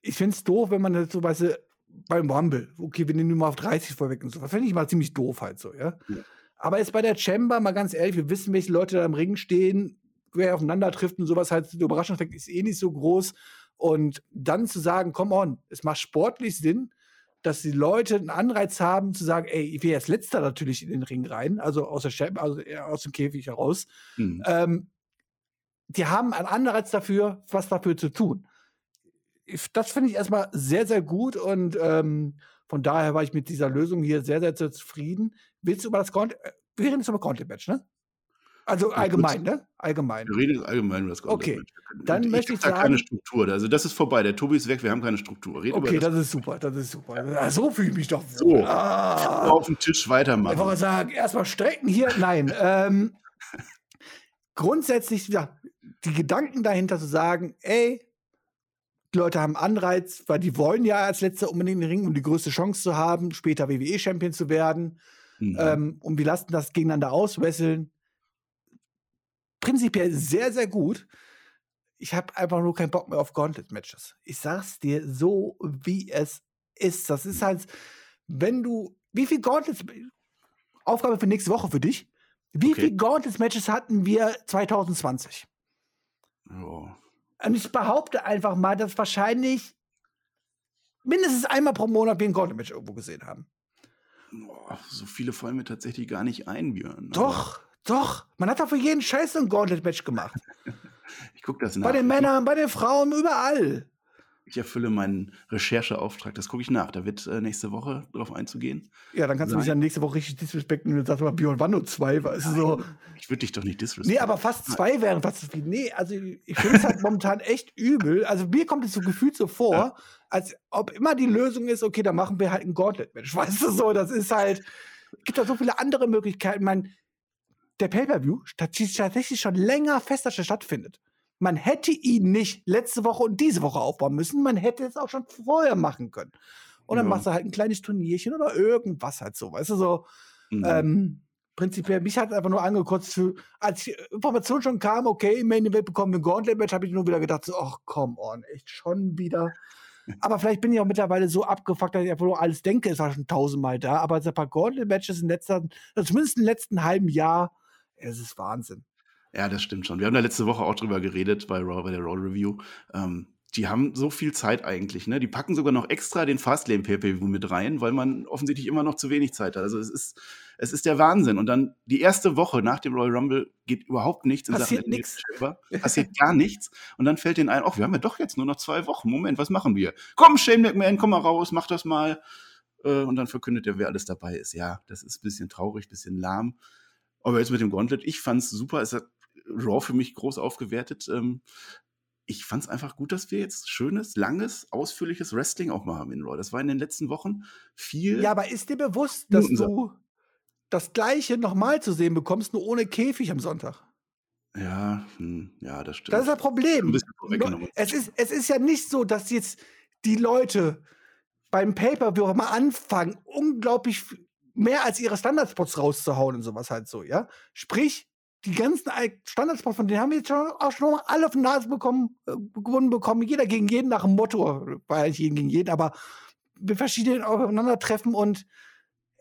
Speaker 2: ich finde es doof, wenn man das so, weißt du, beim Rumble, okay, wir nehmen nur mal auf 30 vorweg und so. Das finde ich mal ziemlich doof halt so, ja? ja. Aber jetzt bei der Chamber, mal ganz ehrlich, wir wissen, welche Leute da im Ring stehen, wer aufeinander trifft und sowas halt, der Überraschungseffekt ist eh nicht so groß. Und dann zu sagen, come on, es macht sportlich Sinn, dass die Leute einen Anreiz haben zu sagen, ey, ich will jetzt letzter natürlich in den Ring rein, also aus der Chamber, also aus dem Käfig heraus. Mhm. Ähm, die haben einen Anreiz dafür, was dafür zu tun das finde ich erstmal sehr, sehr gut und ähm, von daher war ich mit dieser Lösung hier sehr, sehr zufrieden. Willst du über das Content, äh, wir reden jetzt über Content Match, ne? Also allgemein, ne? Allgemein.
Speaker 1: Wir reden allgemein über das
Speaker 2: Content Match. Okay, dann ich möchte ich
Speaker 1: sagen. keine Struktur. Also das ist vorbei. Der Tobi ist weg. Wir haben keine Struktur.
Speaker 2: Reden okay, das, das, ist super. Das ist super. Ja. So fühle ich mich doch.
Speaker 1: So. Ah. Auf dem Tisch weitermachen.
Speaker 2: Ich wollte sagen, erstmal strecken hier. Nein. ähm, grundsätzlich, ja, die Gedanken dahinter zu sagen, ey, die Leute haben Anreiz, weil die wollen ja als Letzter unbedingt den Ring, um die größte Chance zu haben, später WWE-Champion zu werden. Mhm. Ähm, und wir lassen das gegeneinander auswesseln. Prinzipiell sehr, sehr gut. Ich habe einfach nur keinen Bock mehr auf Gauntlet-Matches. Ich sag's dir so, wie es ist. Das ist halt, wenn du, wie viel Gauntlets, Aufgabe für nächste Woche für dich. Wie okay. viele Gauntlets-Matches hatten wir 2020? Oh. Und ich behaupte einfach mal, dass wahrscheinlich mindestens einmal pro Monat wir ein Gauntlet-Match irgendwo gesehen haben.
Speaker 1: Boah, so viele fallen mir tatsächlich gar nicht ein, Björn.
Speaker 2: Doch, doch. Man hat doch für jeden Scheiß ein Gauntlet-Match gemacht.
Speaker 1: ich guck das nach.
Speaker 2: Bei den Männern, bei den Frauen, überall
Speaker 1: ich erfülle meinen Rechercheauftrag. Das gucke ich nach. Da wird äh, nächste Woche drauf einzugehen.
Speaker 2: Ja, dann kannst Nein. du mich ja nächste Woche richtig disrespekten und dann sagst du mal Björn Wanno 2. Weißt du, so.
Speaker 1: Ich würde dich doch nicht disrespekten.
Speaker 2: Nee, aber fast zwei wären fast zu viel. Nee, also ich finde es halt momentan echt übel. Also mir kommt es so gefühlt so vor, ja. als ob immer die Lösung ist, okay, dann machen wir halt ein Gauntlet-Match. Weißt du so, das ist halt, gibt da so viele andere Möglichkeiten. Ich meine, der Pay-Per-View tatsächlich schon länger fest, dass er stattfindet. Man hätte ihn nicht letzte Woche und diese Woche aufbauen müssen. Man hätte es auch schon vorher machen können. Und dann ja. machst du halt ein kleines Turnierchen oder irgendwas halt so. Weißt du, so. Mhm. Ähm, prinzipiell, mich hat es einfach nur angekotzt, für, als die Information schon kam, okay, im Main Event bekommen wir ein Gauntlet-Match, habe ich nur wieder gedacht, so, ach, come on, echt schon wieder. aber vielleicht bin ich auch mittlerweile so abgefuckt, dass ich einfach nur alles denke, es war schon tausendmal da. Aber ein paar Gauntlet-Matches in letzter, also zumindest im letzten halben Jahr, es ist Wahnsinn.
Speaker 1: Ja, das stimmt schon. Wir haben da letzte Woche auch drüber geredet bei, Raw, bei der Raw Review. Ähm, die haben so viel Zeit eigentlich. Ne? Die packen sogar noch extra den Fastlane PPV mit rein, weil man offensichtlich immer noch zu wenig Zeit hat. Also es ist, es ist der Wahnsinn. Und dann die erste Woche nach dem Royal Rumble geht überhaupt nichts
Speaker 2: in Passiert nichts.
Speaker 1: Passiert gar nichts. Und dann fällt denen ein, ach, wir haben ja doch jetzt nur noch zwei Wochen. Moment, was machen wir? Komm, Shane McMahon, komm mal raus, mach das mal. Äh, und dann verkündet er, wer alles dabei ist. Ja, das ist ein bisschen traurig, ein bisschen lahm. Aber jetzt mit dem Gauntlet, ich fand es super. Es hat Raw für mich groß aufgewertet. Ähm, ich fand es einfach gut, dass wir jetzt schönes, langes, ausführliches Wrestling auch mal haben in Raw. Das war in den letzten Wochen viel.
Speaker 2: Ja, aber ist dir bewusst, dass du das Gleiche nochmal zu sehen bekommst, nur ohne Käfig am Sonntag?
Speaker 1: Ja, hm, ja, das stimmt.
Speaker 2: Das ist das Problem. Es ist, es ist ja nicht so, dass jetzt die Leute beim Pay-Per-View mal anfangen, unglaublich mehr als ihre Standardspots rauszuhauen und sowas halt so, ja? Sprich, die ganzen Standardspots, von denen haben wir jetzt schon auch schon alle auf die Nase bekommen, äh, gewonnen bekommen. Jeder gegen jeden nach dem Motto, ja nicht jeden gegen jeden, aber mit verschiedenen aufeinandertreffen und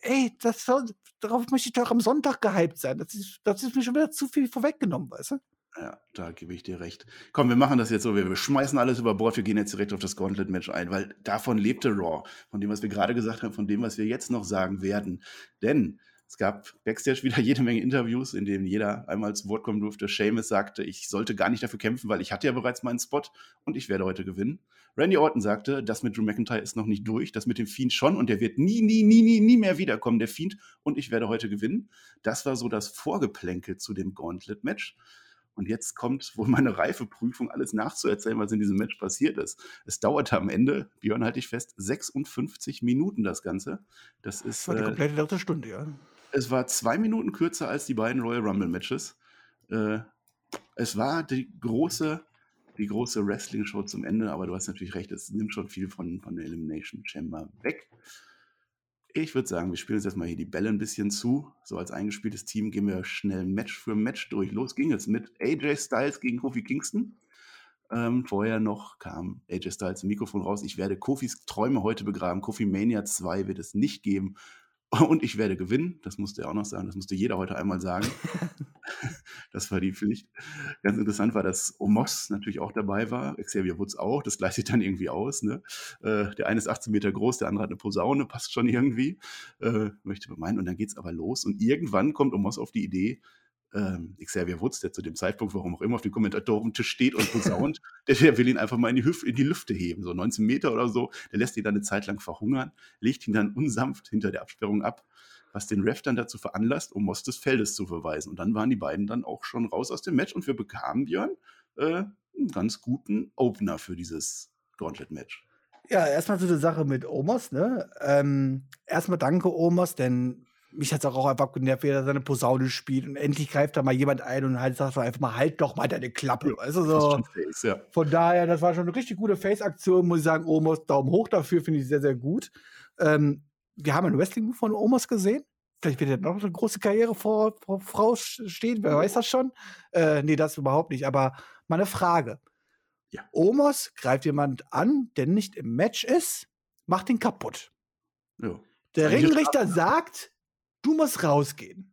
Speaker 2: ey, das soll, darauf möchte ich doch am Sonntag gehypt sein. Das ist, das ist mir schon wieder zu viel vorweggenommen, weißt du?
Speaker 1: Ja, da gebe ich dir recht. Komm, wir machen das jetzt so. Wir schmeißen alles über Bord. Wir gehen jetzt direkt auf das Gauntlet-Match ein, weil davon lebte Raw. Von dem, was wir gerade gesagt haben, von dem, was wir jetzt noch sagen werden. Denn es gab Backstage wieder jede Menge Interviews, in denen jeder einmal zu Wort kommen durfte. Seamus sagte, ich sollte gar nicht dafür kämpfen, weil ich hatte ja bereits meinen Spot und ich werde heute gewinnen. Randy Orton sagte, das mit Drew McIntyre ist noch nicht durch, das mit dem Fiend schon und der wird nie, nie, nie, nie, nie mehr wiederkommen, der Fiend, und ich werde heute gewinnen. Das war so das Vorgeplänkel zu dem Gauntlet-Match. Und jetzt kommt wohl meine Reifeprüfung, alles nachzuerzählen, was in diesem Match passiert ist. Es dauerte am Ende, Björn halte ich fest, 56 Minuten das Ganze. Das ist.
Speaker 2: Das war die
Speaker 1: äh,
Speaker 2: komplette dritte Stunde, ja.
Speaker 1: Es war zwei Minuten kürzer als die beiden Royal Rumble Matches. Äh, es war die große, die große Wrestling-Show zum Ende, aber du hast natürlich recht, es nimmt schon viel von, von der Elimination Chamber weg. Ich würde sagen, wir spielen jetzt erstmal hier die Bälle ein bisschen zu. So als eingespieltes Team gehen wir schnell Match für Match durch. Los ging es mit AJ Styles gegen Kofi Kingston. Ähm, vorher noch kam AJ Styles im Mikrofon raus. Ich werde Kofis Träume heute begraben. Kofi Mania 2 wird es nicht geben. Und ich werde gewinnen. Das musste er auch noch sagen. Das musste jeder heute einmal sagen. das war die Pflicht. Ganz interessant war, dass Omos natürlich auch dabei war. Xavier Woods auch. Das gleicht sich dann irgendwie aus. Ne? Äh, der eine ist 18 Meter groß, der andere hat eine Posaune. Passt schon irgendwie. Äh, möchte man meinen. Und dann geht es aber los. Und irgendwann kommt Omos auf die Idee, ähm, Xavier Woods, der zu dem Zeitpunkt, warum auch immer, auf dem Kommentatorentisch steht und posaunt, der, der will ihn einfach mal in die, Hüf in die Lüfte heben, so 19 Meter oder so. Der lässt ihn dann eine Zeit lang verhungern, legt ihn dann unsanft hinter der Absperrung ab, was den Ref dann dazu veranlasst, um Moss des Feldes zu verweisen. Und dann waren die beiden dann auch schon raus aus dem Match und wir bekamen, Björn, äh, einen ganz guten Opener für dieses Gauntlet-Match.
Speaker 2: Ja, erstmal so eine Sache mit Omos, ne? Ähm, erstmal danke, Omos, denn mich hat es auch einfach genervt, wie er seine Posaune spielt und endlich greift da mal jemand ein und halt sagt einfach mal, halt doch mal deine Klappe. Also so.
Speaker 1: Face, ja.
Speaker 2: Von daher, das war schon eine richtig gute Face-Aktion, muss ich sagen. Omos, Daumen hoch dafür, finde ich sehr, sehr gut. Ähm, wir haben ein Wrestling von Omos gesehen. Vielleicht wird ja noch eine große Karriere vor, vor Frau stehen, wer weiß das schon. Äh, nee, das überhaupt nicht. Aber mal eine Frage.
Speaker 1: Ja.
Speaker 2: Omos greift jemand an, der nicht im Match ist, macht ihn kaputt.
Speaker 1: Ja.
Speaker 2: Der Ringrichter sagt, du musst rausgehen.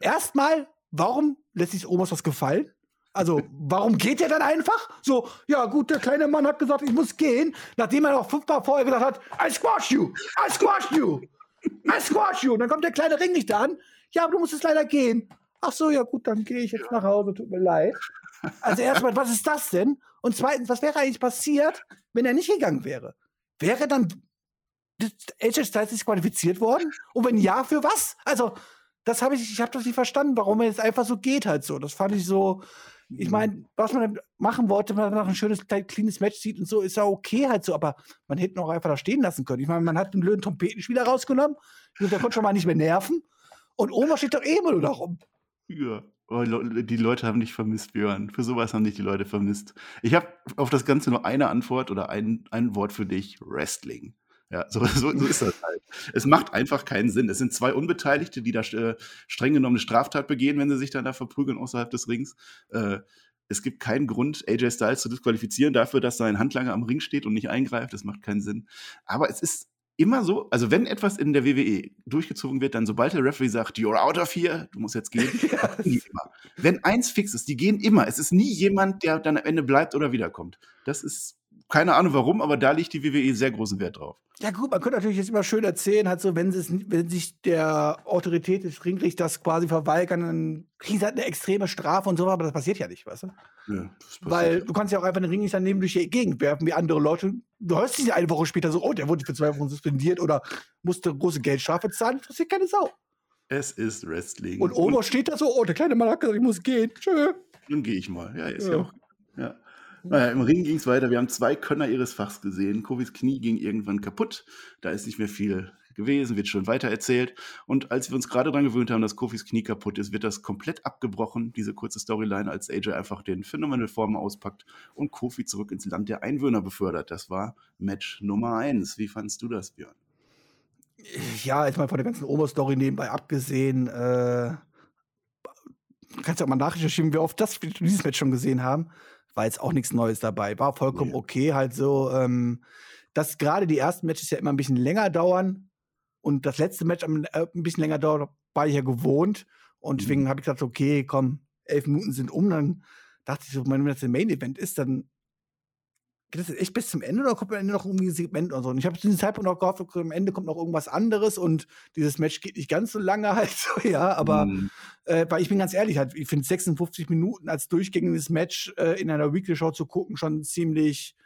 Speaker 2: Erstmal, warum lässt sich Omos was gefallen? Also, warum geht er dann einfach? So, ja, gut, der kleine Mann hat gesagt, ich muss gehen, nachdem er noch fünfmal vorher gesagt hat, I squash you, I squash you, I squash you. Und dann kommt der kleine Ringrichter an, ja, aber du musst jetzt leider gehen. Ach so, ja gut, dann gehe ich jetzt nach Hause, tut mir leid. Also erstmal, was ist das denn? Und zweitens, was wäre eigentlich passiert, wenn er nicht gegangen wäre? Wäre dann AJ Styles disqualifiziert worden? Und wenn ja, für was? Also, das habe ich, ich habe das nicht verstanden, warum er jetzt einfach so geht halt so. Das fand ich so, ich meine, was man machen wollte, wenn man noch ein schönes, cleanes Match sieht und so, ist ja okay halt so, aber man hätte ihn auch einfach da stehen lassen können. Ich meine, man hat einen blöden Trompetenspieler rausgenommen, der konnte schon mal nicht mehr nerven. Und Oma steht doch eh immer nur da rum.
Speaker 1: Ja. Oh, die Leute haben dich vermisst, Björn. Für sowas haben dich die Leute vermisst. Ich habe auf das Ganze nur eine Antwort oder ein, ein Wort für dich: Wrestling. Ja, so, so, so ist das halt. Es macht einfach keinen Sinn. Es sind zwei Unbeteiligte, die da äh, streng genommen eine Straftat begehen, wenn sie sich dann da verprügeln außerhalb des Rings. Äh, es gibt keinen Grund, AJ Styles zu disqualifizieren dafür, dass sein Handlanger am Ring steht und nicht eingreift. Das macht keinen Sinn. Aber es ist immer so, also wenn etwas in der WWE durchgezogen wird, dann sobald der Referee sagt, you're out of here, du musst jetzt gehen, immer. Wenn eins fix ist, die gehen immer. Es ist nie jemand, der dann am Ende bleibt oder wiederkommt. Das ist keine Ahnung warum, aber da liegt die WWE sehr großen Wert drauf.
Speaker 2: Ja gut, man könnte natürlich jetzt immer schön erzählen, halt so, wenn, wenn sich der Autorität des Ringrichters quasi verweigern, dann kriegen sie halt eine extreme Strafe und so, aber das passiert ja nicht, weißt du?
Speaker 1: Ja,
Speaker 2: Weil du kannst ja auch einfach den Ringrichter neben durch die Gegend werfen, wie andere Leute. Du hörst dich eine Woche später so, oh, der wurde für zwei Wochen suspendiert oder musste große Geldstrafe zahlen, das passiert keine Sau.
Speaker 1: Es ist Wrestling.
Speaker 2: Und Oma steht da so, oh, der kleine Mann hat gesagt, ich muss gehen. Tschö.
Speaker 1: Dann gehe ich mal. Ja, ist ja,
Speaker 2: Ja.
Speaker 1: auch. Ja. Naja, im Ring ging es weiter. Wir haben zwei Könner ihres Fachs gesehen. Kofis Knie ging irgendwann kaputt. Da ist nicht mehr viel gewesen, wird schon weiter erzählt. Und als wir uns gerade daran gewöhnt haben, dass Kofis Knie kaputt ist, wird das komplett abgebrochen, diese kurze Storyline, als AJ einfach den Phenomenal Form auspackt und Kofi zurück ins Land der Einwohner befördert. Das war Match Nummer eins. Wie fandst du das, Björn?
Speaker 2: Ja, jetzt mal von der ganzen Omo-Story nebenbei abgesehen, äh, kannst ja auch mal nachrecherchieren, wie oft das wir dieses Match schon gesehen haben. War jetzt auch nichts Neues dabei. War vollkommen
Speaker 1: Nee.
Speaker 2: okay, halt so, ähm, dass gerade die ersten Matches ja immer ein bisschen länger dauern und das letzte Match äh, ein bisschen länger dauert, war ich ja gewohnt. Und
Speaker 1: Mhm.
Speaker 2: deswegen habe ich gesagt, okay, komm, elf Minuten sind um. Dann dachte ich so, wenn das ein Main-Event ist, dann geht das jetzt echt bis zum Ende oder kommt am Ende noch irgendwie ein Segment oder so? Und ich habe zu diesem Zeitpunkt noch gehofft, am Ende kommt noch irgendwas anderes und dieses Match geht nicht ganz so lange halt so, ja, aber
Speaker 1: Hm,
Speaker 2: äh, weil ich bin ganz ehrlich, halt, ich finde 56 Minuten als durchgängiges Match äh, in einer Weekly Show zu gucken schon ziemlich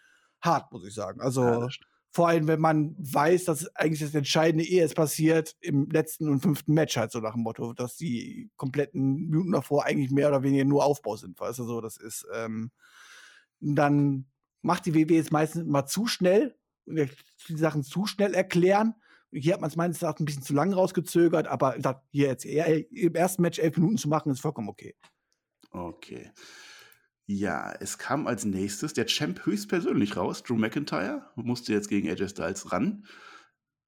Speaker 2: hart, muss ich sagen.
Speaker 1: ja,
Speaker 2: Also
Speaker 1: stimmt.
Speaker 2: Vor allem, wenn man weiß, dass eigentlich das Entscheidende eh erst passiert im letzten und fünften Match, halt so nach dem Motto, dass die kompletten Minuten davor eigentlich mehr oder weniger nur Aufbau sind. Weißt du, so, das ist, ähm, dann macht die WW jetzt meistens immer zu schnell, die Sachen zu schnell erklären. Hier hat man es meines Erachtens ein bisschen zu lang rausgezögert, aber hier jetzt eher im ersten Match elf Minuten zu machen, ist vollkommen okay.
Speaker 1: Okay. Ja, es kam als nächstes der Champ höchstpersönlich raus, Drew McIntyre, musste jetzt gegen AJ Styles ran.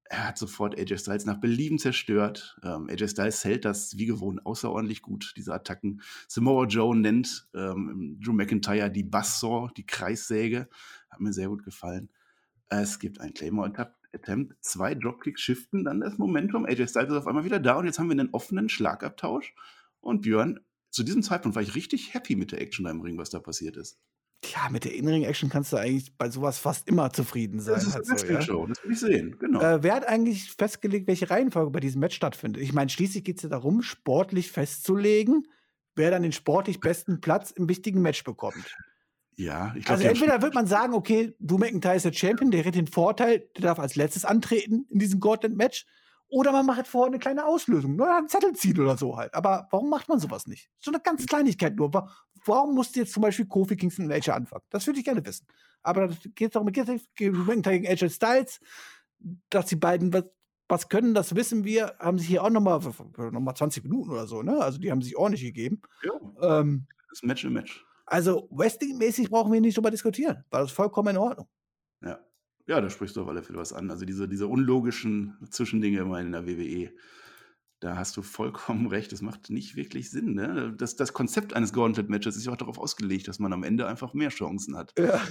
Speaker 1: Er hat sofort AJ Styles nach Belieben zerstört. Ähm, AJ Styles hält das wie gewohnt außerordentlich gut, diese Attacken. Samoa Joe nennt ähm, Drew McIntyre die Buzzsaw, die Kreissäge. Hat mir sehr gut gefallen. Es gibt einen Claymore-Attempt, zwei Dropkicks shiften dann das Momentum. AJ Styles ist auf einmal wieder da und jetzt haben wir einen offenen Schlagabtausch. Und Björn zu diesem Zeitpunkt war ich richtig happy mit der Action da im Ring, was da passiert ist.
Speaker 2: Ja, mit der In-Ring-Action kannst du eigentlich bei sowas fast immer zufrieden sein.
Speaker 1: Das ist
Speaker 2: halt so, ja?
Speaker 1: Show, das will ich sehen, genau.
Speaker 2: Äh, wer hat eigentlich festgelegt, welche Reihenfolge bei diesem Match stattfindet? Ich meine, schließlich geht es ja darum, sportlich festzulegen, wer dann den sportlich besten Platz im wichtigen Match bekommt.
Speaker 1: ja, ich glaube,
Speaker 2: Also entweder wird man sagen, okay, Drew McIntyre ist der Champion, der hat den Vorteil, der darf als letztes antreten in diesem Gauntlet-Match. Oder man macht vorher eine kleine Auslösung, nur einen Zettel ziehen oder so halt. Aber warum macht man sowas nicht? So eine ganz Kleinigkeit nur. Wa- Warum musste jetzt zum Beispiel Kofi Kingston und AJ anfangen? Das würde ich gerne wissen. Aber da geht es darum, geht gegen AJ Styles, dass die beiden was, was können, das wissen wir, haben sich hier auch nochmal noch mal 20 Minuten oder so, ne? Also die haben sich ordentlich gegeben.
Speaker 1: ja,
Speaker 2: Ähm,
Speaker 1: das ist Match im Match.
Speaker 2: also Wrestling-mäßig brauchen wir nicht drüber diskutieren. War das vollkommen in Ordnung.
Speaker 1: Ja. Ja, da sprichst du auf alle Fälle was an. Also diese, diese unlogischen Zwischendinge immer in der WWE. Da hast du vollkommen recht. Das macht nicht wirklich Sinn. Ne? Das, das Konzept eines Gauntlet-Matches ist ja auch darauf ausgelegt, dass man am Ende einfach mehr Chancen hat.
Speaker 2: Ja.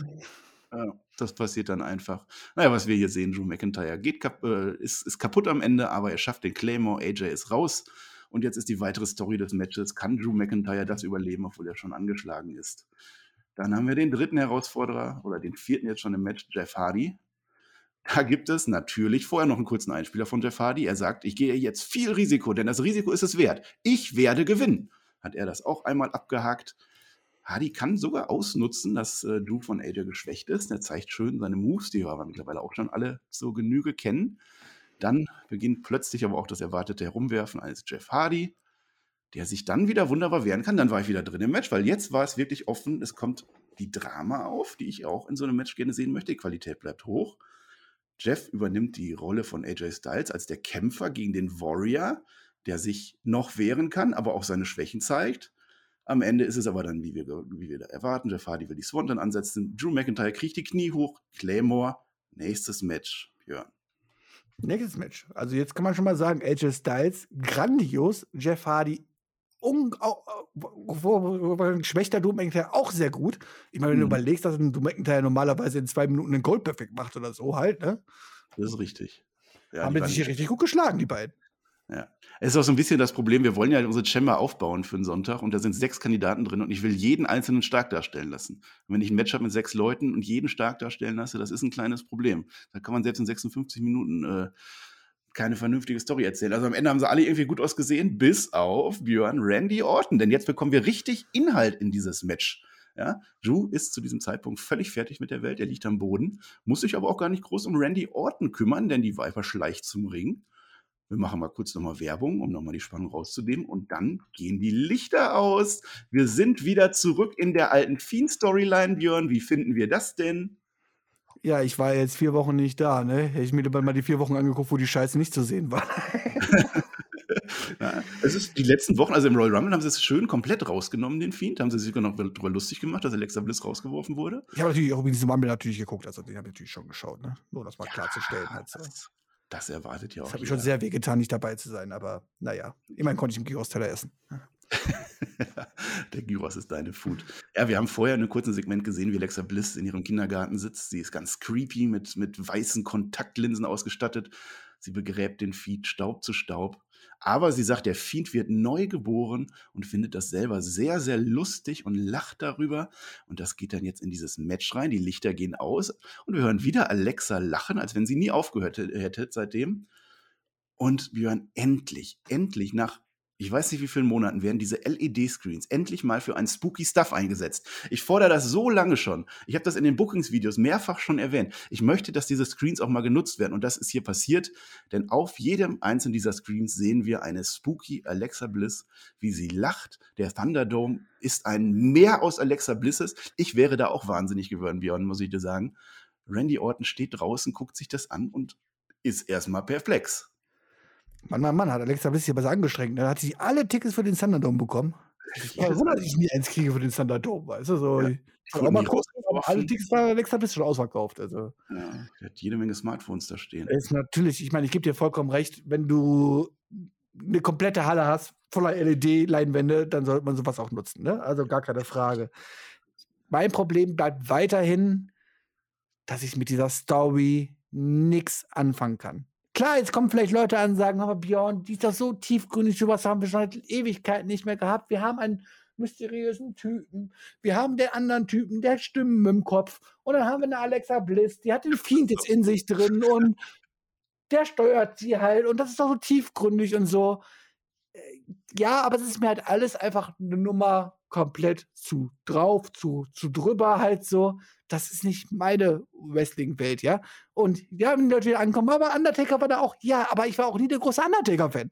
Speaker 1: Ja, das passiert dann einfach. Naja, was wir hier sehen, Drew McIntyre geht kap äh, ist, ist kaputt am Ende, aber er schafft den Claymore, AJ ist raus. Und jetzt ist die weitere Story des Matches. Kann Drew McIntyre das überleben, obwohl er schon angeschlagen ist? Dann haben wir den dritten Herausforderer oder den vierten jetzt schon im Match, Jeff Hardy. Da gibt es natürlich vorher noch einen kurzen Einspieler von Jeff Hardy. Er sagt, ich gehe jetzt viel Risiko, denn das Risiko ist es wert. Ich werde gewinnen. Hat er das auch einmal abgehakt. Hardy kann sogar ausnutzen, dass äh, Drew von AJ geschwächt ist. Er zeigt schön seine Moves, die wir aber mittlerweile auch schon alle zur Genüge kennen. Dann beginnt plötzlich aber auch das erwartete Herumwerfen eines Jeff Hardy, der sich dann wieder wunderbar wehren kann. Dann war ich wieder drin im Match, weil jetzt war es wirklich offen. Es kommt die Drama auf, die ich auch in so einem Match gerne sehen möchte. Die Qualität bleibt hoch. Jeff übernimmt die Rolle von AJ Styles als der Kämpfer gegen den Warrior, der sich noch wehren kann, aber auch seine Schwächen zeigt. Am Ende ist es aber dann, wie wir, wie wir da erwarten. Jeff Hardy will die Swanton ansetzen. Drew McIntyre kriegt die Knie hoch. Claymore, nächstes Match. Björn.
Speaker 2: Nächstes Match. Also jetzt kann man schon mal sagen, AJ Styles, grandios. Jeff Hardy, schwächter Drew McIntyre auch sehr gut. Ich meine, wenn du
Speaker 1: Mhm.
Speaker 2: überlegst, dass ein Drew McIntyre normalerweise in zwei Minuten einen Gold Perfect macht oder so halt, ne?
Speaker 1: Das ist richtig. Ja,
Speaker 2: haben
Speaker 1: die
Speaker 2: sich richtig gut geschlagen, die beiden.
Speaker 1: Ja. Es ist auch so ein bisschen das Problem, wir wollen ja unsere Chamber aufbauen für den Sonntag und da sind sechs Kandidaten drin und ich will jeden einzelnen stark darstellen lassen. Und wenn ich ein Match habe mit sechs Leuten und jeden stark darstellen lasse, das ist ein kleines Problem. Da kann man selbst in 56 Minuten äh, keine vernünftige Story erzählen. Also am Ende haben sie alle irgendwie gut ausgesehen, bis auf Björn Randy Orton. Denn jetzt bekommen wir richtig Inhalt in dieses Match. Ja, Drew ist zu diesem Zeitpunkt völlig fertig mit der Welt. Er liegt am Boden, muss sich aber auch gar nicht groß um Randy Orton kümmern, denn die Viper schleicht zum Ring. Wir machen mal kurz nochmal Werbung, um nochmal die Spannung rauszunehmen. Und dann gehen die Lichter aus. Wir sind wieder zurück in der alten Fiend-Storyline, Björn. Wie finden wir das denn?
Speaker 2: Ja, ich war jetzt vier Wochen nicht da, ne? Hätte ich mir lieber mal die vier Wochen angeguckt, wo die Scheiße nicht zu sehen war.
Speaker 1: Ja, es ist die letzten Wochen, also im Royal Rumble haben sie es schön komplett rausgenommen, den Fiend. Da haben sie sich sogar noch darüber lustig gemacht, dass Alexa Bliss rausgeworfen wurde.
Speaker 2: Ich habe natürlich auch übrigens im Rumble natürlich geguckt, also den habe ich natürlich schon geschaut, ne? Nur das mal klarzustellen. Halt so.
Speaker 1: Das, das erwartet ja auch
Speaker 2: Das hat
Speaker 1: jeder.
Speaker 2: schon sehr wehgetan, nicht dabei zu sein, aber naja, immerhin konnte ich einen Gyros-Teller essen.
Speaker 1: Der Gyros ist deine Food. Ja, wir haben vorher in einem kurzen Segment gesehen, wie Alexa Bliss in ihrem Kindergarten sitzt. Sie ist ganz creepy mit, mit weißen Kontaktlinsen ausgestattet. Sie begräbt den Feed Staub zu Staub. Aber sie sagt, der Fiend wird neu geboren und findet das selber sehr, sehr lustig und lacht darüber. Und das geht dann jetzt in dieses Match rein. Die Lichter gehen aus und wir hören wieder Alexa lachen, als wenn sie nie aufgehört hätte seitdem. Und Björn, endlich, endlich nach, ich weiß nicht wie vielen Monaten, werden diese LED-Screens endlich mal für ein spooky Stuff eingesetzt. Ich fordere das so lange schon. Ich habe das in den Bookings-Videos mehrfach schon erwähnt. Ich möchte, dass diese Screens auch mal genutzt werden. Und das ist hier passiert, denn auf jedem einzelnen dieser Screens sehen wir eine spooky Alexa Bliss, wie sie lacht. Der Thunderdome ist ein Meer aus Alexa Blisses. Ich wäre da auch wahnsinnig geworden, Björn, muss ich dir sagen. Randy Orton steht draußen, guckt sich das an und ist erstmal perplex.
Speaker 2: Mann, Mann, Mann, hat Alexa ein bisschen was angestrengt. Dann hat sie alle Tickets für den Thunderdome bekommen. Ja, wundert, dass ich nie eins kriege für den Thunderdome, weißt du? So,
Speaker 1: Ja.
Speaker 2: ich auch mal kurz, aber alle Tickets waren Alexa bis schon ausverkauft. Also,
Speaker 1: Ja, der hat jede Menge Smartphones da stehen.
Speaker 2: ist natürlich, ich meine, ich gebe dir vollkommen recht, wenn du eine komplette Halle hast, voller LED-Leinwände, dann sollte man sowas auch nutzen, ne? Also gar keine Frage. Mein Problem bleibt weiterhin, dass ich mit dieser Story nichts anfangen kann. Klar, jetzt kommen vielleicht Leute an und sagen, aber Björn, die ist doch so tiefgründig, sowas haben wir schon seit Ewigkeiten nicht mehr gehabt. Wir haben einen mysteriösen Typen. Wir haben den anderen Typen, der hat Stimmen im Kopf. Und dann haben wir eine Alexa Bliss, die hat den Fiend jetzt in sich drin und der steuert sie halt. Und das ist doch so tiefgründig und so. Ja, aber es ist mir halt alles einfach eine Nummer komplett zu drauf, zu, zu drüber halt so. Das ist nicht meine Wrestling-Welt, ja. Und ja, wenn die Leute wieder ankommen, aber Undertaker war da auch, ja, aber ich war auch nie der große Undertaker-Fan.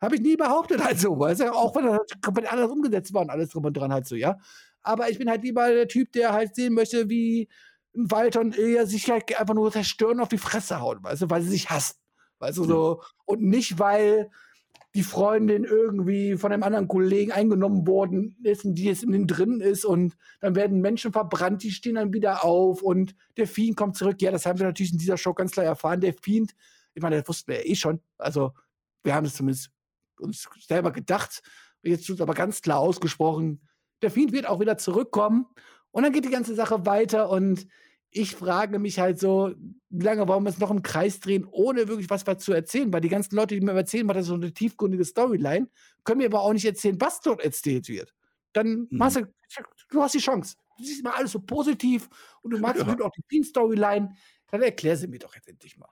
Speaker 2: Habe ich nie behauptet halt so, weißt du, auch wenn das komplett anders umgesetzt war und alles drum und dran halt so, ja. Aber ich bin halt lieber der Typ, der halt sehen möchte, wie Walter und Ilja sich halt einfach nur zerstören und auf die Fresse hauen, weißt du, weil sie sich hassen. Weißt du, so. Und nicht, weil die Freundin irgendwie von einem anderen Kollegen eingenommen worden ist und die jetzt in den drin ist und dann werden Menschen verbrannt, die stehen dann wieder auf und der Fiend kommt zurück. Ja, das haben wir natürlich in dieser Show ganz klar erfahren. Der Fiend, ich meine, das wussten wir ja eh schon. Also, wir haben es zumindest uns selber gedacht. Jetzt wird aber ganz klar ausgesprochen, der Fiend wird auch wieder zurückkommen und dann geht die ganze Sache weiter und ich frage mich halt so, wie lange wollen wir es noch im Kreis drehen, ohne wirklich was zu erzählen? Weil die ganzen Leute, die mir erzählen, was das so eine tiefgründige Storyline, können mir aber auch nicht erzählen, was dort erzählt wird. Dann
Speaker 1: Mhm.
Speaker 2: machst du, du hast die Chance. Du siehst mal alles so positiv und du magst
Speaker 1: Ja.
Speaker 2: auch die Fiend-Storyline. Dann erklär sie mir doch jetzt endlich mal.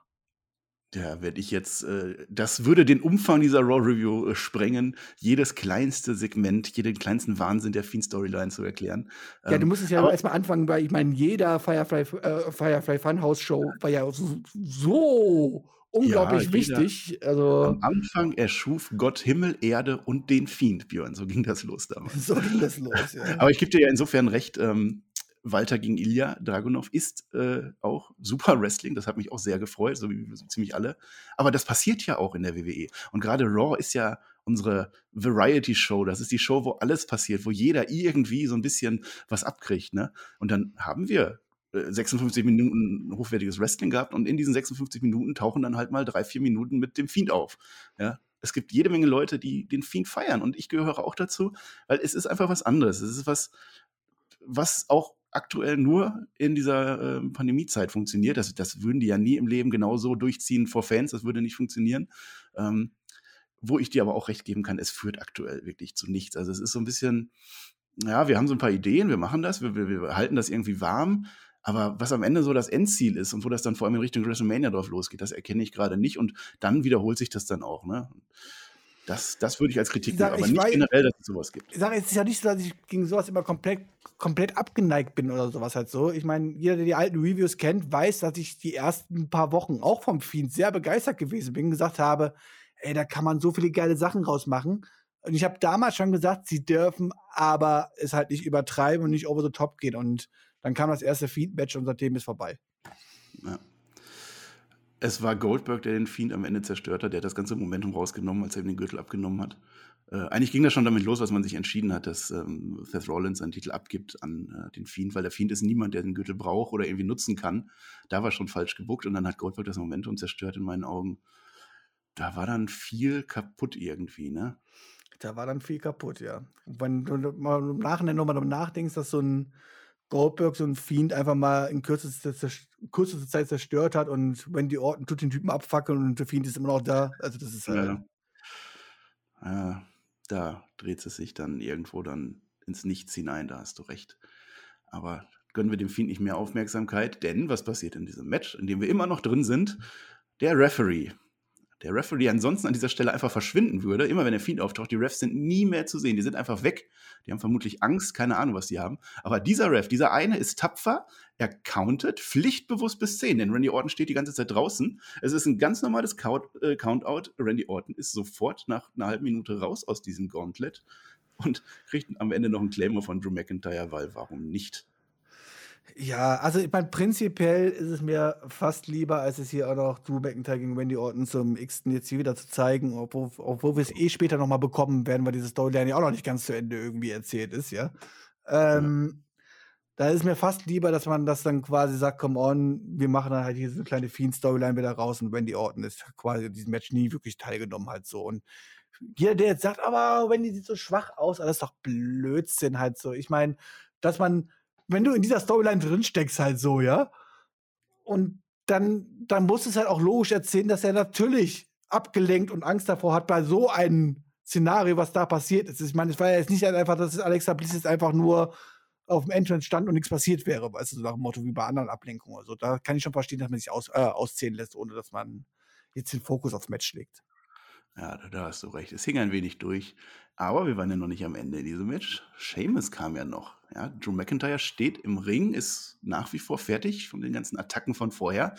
Speaker 1: Ja, werde ich jetzt, äh, das würde den Umfang dieser Raw Review äh, sprengen, jedes kleinste Segment, jeden kleinsten Wahnsinn der Fiend Storyline zu erklären.
Speaker 2: Ja, du
Speaker 1: Ähm,
Speaker 2: musst es ja
Speaker 1: aber-
Speaker 2: erstmal anfangen, weil ich meine, jeder Firefly, äh, Firefly Funhouse Show war ja so, so unglaublich
Speaker 1: jeder-
Speaker 2: wichtig. Also,
Speaker 1: Am Anfang erschuf Gott Himmel, Erde und den Fiend, Björn. So ging das los damals.
Speaker 2: so ging das los. Ja.
Speaker 1: Aber ich gebe dir ja insofern recht, ähm, Walter gegen Ilya Dragunov ist äh, auch super Wrestling. Das hat mich auch sehr gefreut, so wie so ziemlich alle. Aber das passiert ja auch in der WWE. Und gerade Raw ist ja unsere Variety-Show. Das ist die Show, wo alles passiert, wo jeder irgendwie so ein bisschen was abkriegt. Ne? Und dann haben wir äh, 56 Minuten hochwertiges Wrestling gehabt und in diesen 56 Minuten tauchen dann halt mal drei, vier Minuten mit dem Fiend auf. Ja? Es gibt jede Menge Leute, die den Fiend feiern und ich gehöre auch dazu, weil es ist einfach was anderes. Es ist was, was auch aktuell nur in dieser ähm, Pandemiezeit funktioniert. Das, das würden die ja nie im Leben genauso durchziehen vor Fans. Das würde nicht funktionieren. Ähm, wo ich dir aber auch recht geben kann, es führt aktuell wirklich zu nichts. Also es ist so ein bisschen, ja, wir haben so ein paar Ideen, wir machen das, wir, wir, wir halten das irgendwie warm. Aber was am Ende so das Endziel ist und wo das dann vor allem in Richtung WrestleMania drauf losgeht, das erkenne ich gerade nicht. Und dann wiederholt sich das dann auch. Ne? Das, das würde ich als Kritik
Speaker 2: sag,
Speaker 1: nehmen, aber
Speaker 2: ich
Speaker 1: nicht
Speaker 2: weiß-
Speaker 1: generell, dass es sowas gibt.
Speaker 2: Ich sage, es ist ja nicht so, dass ich gegen sowas immer komplett, komplett abgeneigt bin oder sowas halt so. Ich meine, jeder, der die alten Reviews kennt, weiß, dass ich die ersten paar Wochen auch vom Fiend sehr begeistert gewesen bin, gesagt habe, ey, da kann man so viele geile Sachen rausmachen. Und ich habe damals schon gesagt, sie dürfen aber es halt nicht übertreiben und nicht over the top gehen. Und dann kam das erste Fiend-Match und seitdem ist vorbei.
Speaker 1: Ja. Es war Goldberg, der den Fiend am Ende zerstört hat. Der hat das ganze Momentum rausgenommen, als er ihm den Gürtel abgenommen hat. Äh, eigentlich ging das schon damit los, was man sich entschieden hat, dass ähm, Seth Rollins seinen Titel abgibt an äh, den Fiend, weil der Fiend ist niemand, der den Gürtel braucht oder irgendwie nutzen kann. Da war schon falsch gebuckt und dann hat Goldberg das Momentum zerstört in meinen Augen. Da war dann viel kaputt irgendwie, ne?
Speaker 2: Da war dann viel kaputt, ja. Wenn du mal im Nachhinein nochmal nachdenkst, dass so ein Goldberg, so ein Fiend einfach mal in kürzester, kürzester Zeit zerstört hat und Wendy Orton tut den Typen abfackeln und der Fiend ist immer noch da. Also das ist halt,
Speaker 1: Ja. Ja, da dreht es sich dann irgendwo dann ins Nichts hinein, da hast du recht. Aber gönnen wir dem Fiend nicht mehr Aufmerksamkeit, denn was passiert in diesem Match, in dem wir immer noch drin sind? Der Referee, der Referee ansonsten an dieser Stelle einfach verschwinden würde, immer wenn der Fiend auftaucht, die Refs sind nie mehr zu sehen. Die sind einfach weg. Die haben vermutlich Angst, keine Ahnung, was die haben. Aber dieser Ref, dieser eine ist tapfer, er countet pflichtbewusst bis 10, denn Randy Orton steht die ganze Zeit draußen. Es ist ein ganz normales äh, Countout. Randy Orton ist sofort nach einer halben Minute raus aus diesem Gauntlet und kriegt am Ende noch einen Claimer von Drew McIntyre, weil warum nicht?
Speaker 2: Ja, also ich meine, prinzipiell ist es mir fast lieber, als es hier auch noch Drew McIntyre gegen Randy Orton zum x jetzt hier wieder zu zeigen, obwohl, obwohl wir es eh später noch mal bekommen werden, weil diese Storyline ja auch noch nicht ganz zu Ende irgendwie erzählt ist, ja. Ähm, da ist mir fast lieber, dass man das dann quasi sagt, come on, wir machen dann halt diese kleine Fiend-Storyline wieder raus und Randy Orton ist quasi in diesem Match nie wirklich teilgenommen halt so. Und jeder, der jetzt sagt, aber Wendy sieht so schwach aus, alles doch Blödsinn halt so. Ich meine, dass man wenn du in dieser Storyline drinsteckst, halt so, ja. Und dann, dann muss es halt auch logisch erzählen, dass er natürlich abgelenkt und Angst davor hat bei so einem Szenario, was da passiert ist. Ich meine, es war ja jetzt nicht einfach, dass Alexa Bliss jetzt einfach nur auf dem Entrance stand und nichts passiert wäre, weißt du, so nach dem Motto wie bei anderen Ablenkungen. Also da kann ich schon verstehen, dass man sich aus, äh, auszählen lässt, ohne dass man jetzt den Fokus aufs Match legt.
Speaker 1: Ja, da, da hast du recht. Es hing ein wenig durch. Aber wir waren ja noch nicht am Ende in diesem Match. Seamus kam ja noch. Ja, Drew McIntyre steht im Ring, ist nach wie vor fertig von den ganzen Attacken von vorher.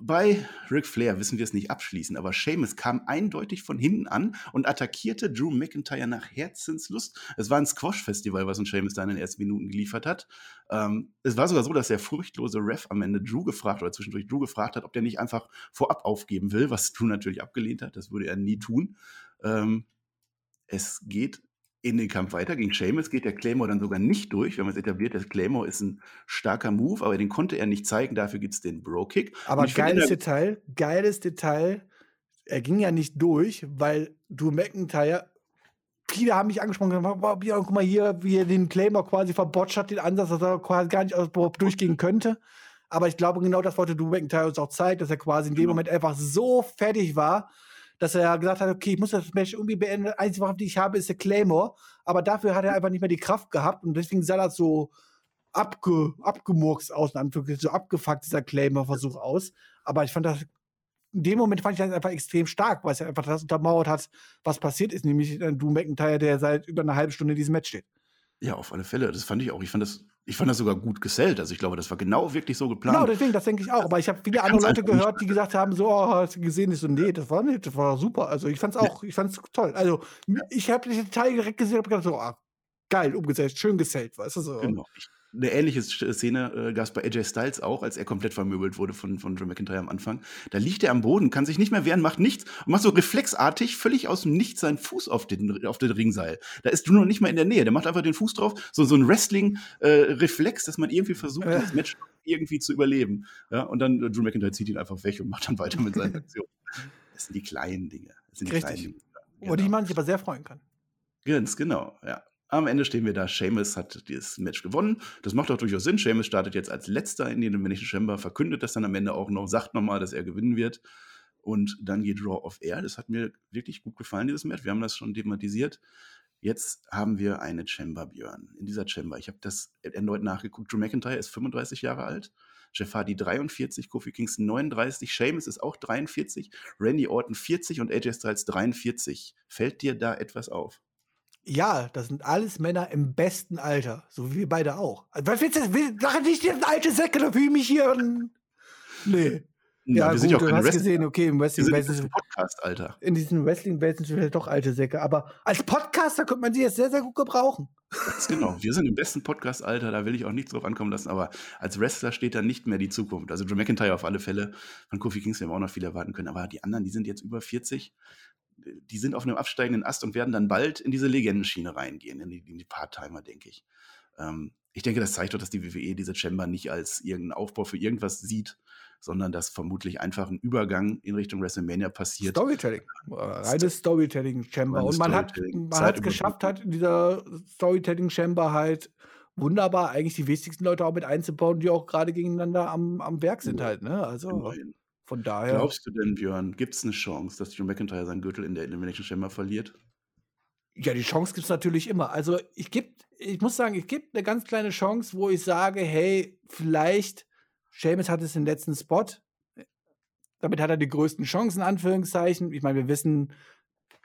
Speaker 1: Bei Ric Flair wissen wir es nicht abschließend, aber Seamus kam eindeutig von hinten an und attackierte Drew McIntyre nach Herzenslust. Es war ein Squash-Festival, was uns Seamus da in den ersten Minuten geliefert hat. Ähm, es war sogar so, dass der furchtlose Ref am Ende Drew gefragt oder zwischendurch Drew gefragt hat, ob der nicht einfach vorab aufgeben will, was Drew natürlich abgelehnt hat. Das würde er nie tun. Ähm, es geht in den Kampf weiter. Gegen Seamus geht der Claymore dann sogar nicht durch. Wir haben es etabliert, der Claymore ist ein starker Move, aber den konnte er nicht zeigen. Dafür gibt es den Bro-Kick.
Speaker 2: Aber geiles Detail, geiles Detail. Er ging ja nicht durch, weil du McIntyre viele haben mich angesprochen, guck mal hier, wie er den Claymore quasi verbotscht hat, den Ansatz, dass er quasi gar nicht durchgehen könnte. Aber ich glaube, genau das wollte Drew McIntyre uns auch zeigen, dass er quasi in dem genau. Moment einfach so fertig war, dass er gesagt hat, okay, ich muss das Match irgendwie beenden. Die einzige Waffe, die ich habe, ist der Claymore. Aber dafür hat er einfach nicht mehr die Kraft gehabt und deswegen sah das so abge, abgemurkst aus, so abgefuckt, dieser Claymore-Versuch aus. Aber ich fand das, in dem Moment fand ich das einfach extrem stark, weil es einfach das untermauert hat, was passiert ist, nämlich Drew McIntyre, der seit über eine halbe Stunde in diesem Match steht.
Speaker 1: Ja, auf alle Fälle. Das fand ich auch. Ich fand das, ich fand das sogar gut gesellt. Also ich glaube, das war genau wirklich so geplant.
Speaker 2: Genau, deswegen, das denke ich auch. Aber ich habe viele andere Leute gehört, die gesagt haben, so, oh, hast du gesehen? Ich so, nee, das war nicht, das war super. Also ich fand's auch, ich fand's toll. Also ich habe den Teil direkt gesehen und gedacht, so, ah, geil, umgesetzt, schön gesellt, weißt du so. Genau.
Speaker 1: Ich, eine ähnliche Szene äh, gab es bei AJ Styles auch, als er komplett vermöbelt wurde von, von Drew McIntyre am Anfang. Da liegt er am Boden, kann sich nicht mehr wehren, macht nichts und macht so reflexartig völlig aus dem Nichts seinen Fuß auf den, auf den Ringseil. Da ist Drew noch nicht mal in der Nähe. Der macht einfach den Fuß drauf. So, so ein Wrestling-Reflex, äh, dass man irgendwie versucht, äh. das Match irgendwie zu überleben. Ja, und dann äh, Drew McIntyre zieht ihn einfach weg und macht dann weiter mit seinen Aktionen. Das sind die kleinen Dinge. Das sind die
Speaker 2: Richtig. kleinen Dinge. Genau. Über die man sich aber sehr freuen kann.
Speaker 1: Ganz genau, ja. Am Ende stehen wir da, Seamus hat dieses Match gewonnen. Das macht auch durchaus Sinn. Seamus startet jetzt als letzter in den Elimination Chamber, verkündet das dann am Ende auch noch, sagt nochmal, dass er gewinnen wird. Und dann geht Raw of Air. Das hat mir wirklich gut gefallen, dieses Match. Wir haben das schon thematisiert. Jetzt haben wir eine Chamber, Björn. In dieser Chamber, ich habe das erneut nachgeguckt. Drew McIntyre ist 35 Jahre alt. Jeff Hardy 43, Kofi Kingston 39, Seamus ist auch 43, Randy Orton 40 und AJ Styles 43. Fällt dir da etwas auf?
Speaker 2: Ja, das sind alles Männer im besten Alter, so wie wir beide auch. Also, was willst du? Will, sag nicht, die alte Säcke, da fühle ich mich hier. Nee.
Speaker 1: Ja, ja gut, du
Speaker 2: hast Wrestling. gesehen, okay, im Wrestling
Speaker 1: wir sind in Podcast, Alter.
Speaker 2: In diesem Wrestling sind wir vielleicht doch alte Säcke, aber als Podcaster könnte man sie jetzt sehr, sehr gut gebrauchen.
Speaker 1: Ganz genau. Wir sind im besten Podcast-Alter, da will ich auch nichts drauf ankommen lassen, aber als Wrestler steht da nicht mehr die Zukunft. Also Drew McIntyre auf alle Fälle, von Kofi Kingston haben wir auch noch viel erwarten können, aber die anderen, die sind jetzt über 40 die sind auf einem absteigenden Ast und werden dann bald in diese Legendenschiene reingehen, in die, die Part-Timer, denke ich. Ähm, ich denke, das zeigt doch, dass die WWE diese Chamber nicht als irgendeinen Aufbau für irgendwas sieht, sondern dass vermutlich einfach ein Übergang in Richtung WrestleMania passiert.
Speaker 2: Storytelling. Äh, reines Storytelling-Chamber. Und man hat es geschafft, hat in dieser Storytelling-Chamber halt wunderbar eigentlich die wichtigsten Leute auch mit einzubauen, die auch gerade gegeneinander am, am Werk sind halt. Ne? Also. Immerhin. Von daher.
Speaker 1: Glaubst du denn, Björn, gibt es eine Chance, dass Drew McIntyre seinen Gürtel in der Elimination Chamber verliert?
Speaker 2: Ja, die Chance gibt es natürlich immer. Also ich gibt, ich muss sagen, es gibt eine ganz kleine Chance, wo ich sage, hey, vielleicht, Seamus hat es den letzten Spot. Damit hat er die größten Chancen, in Anführungszeichen. Ich meine, wir wissen,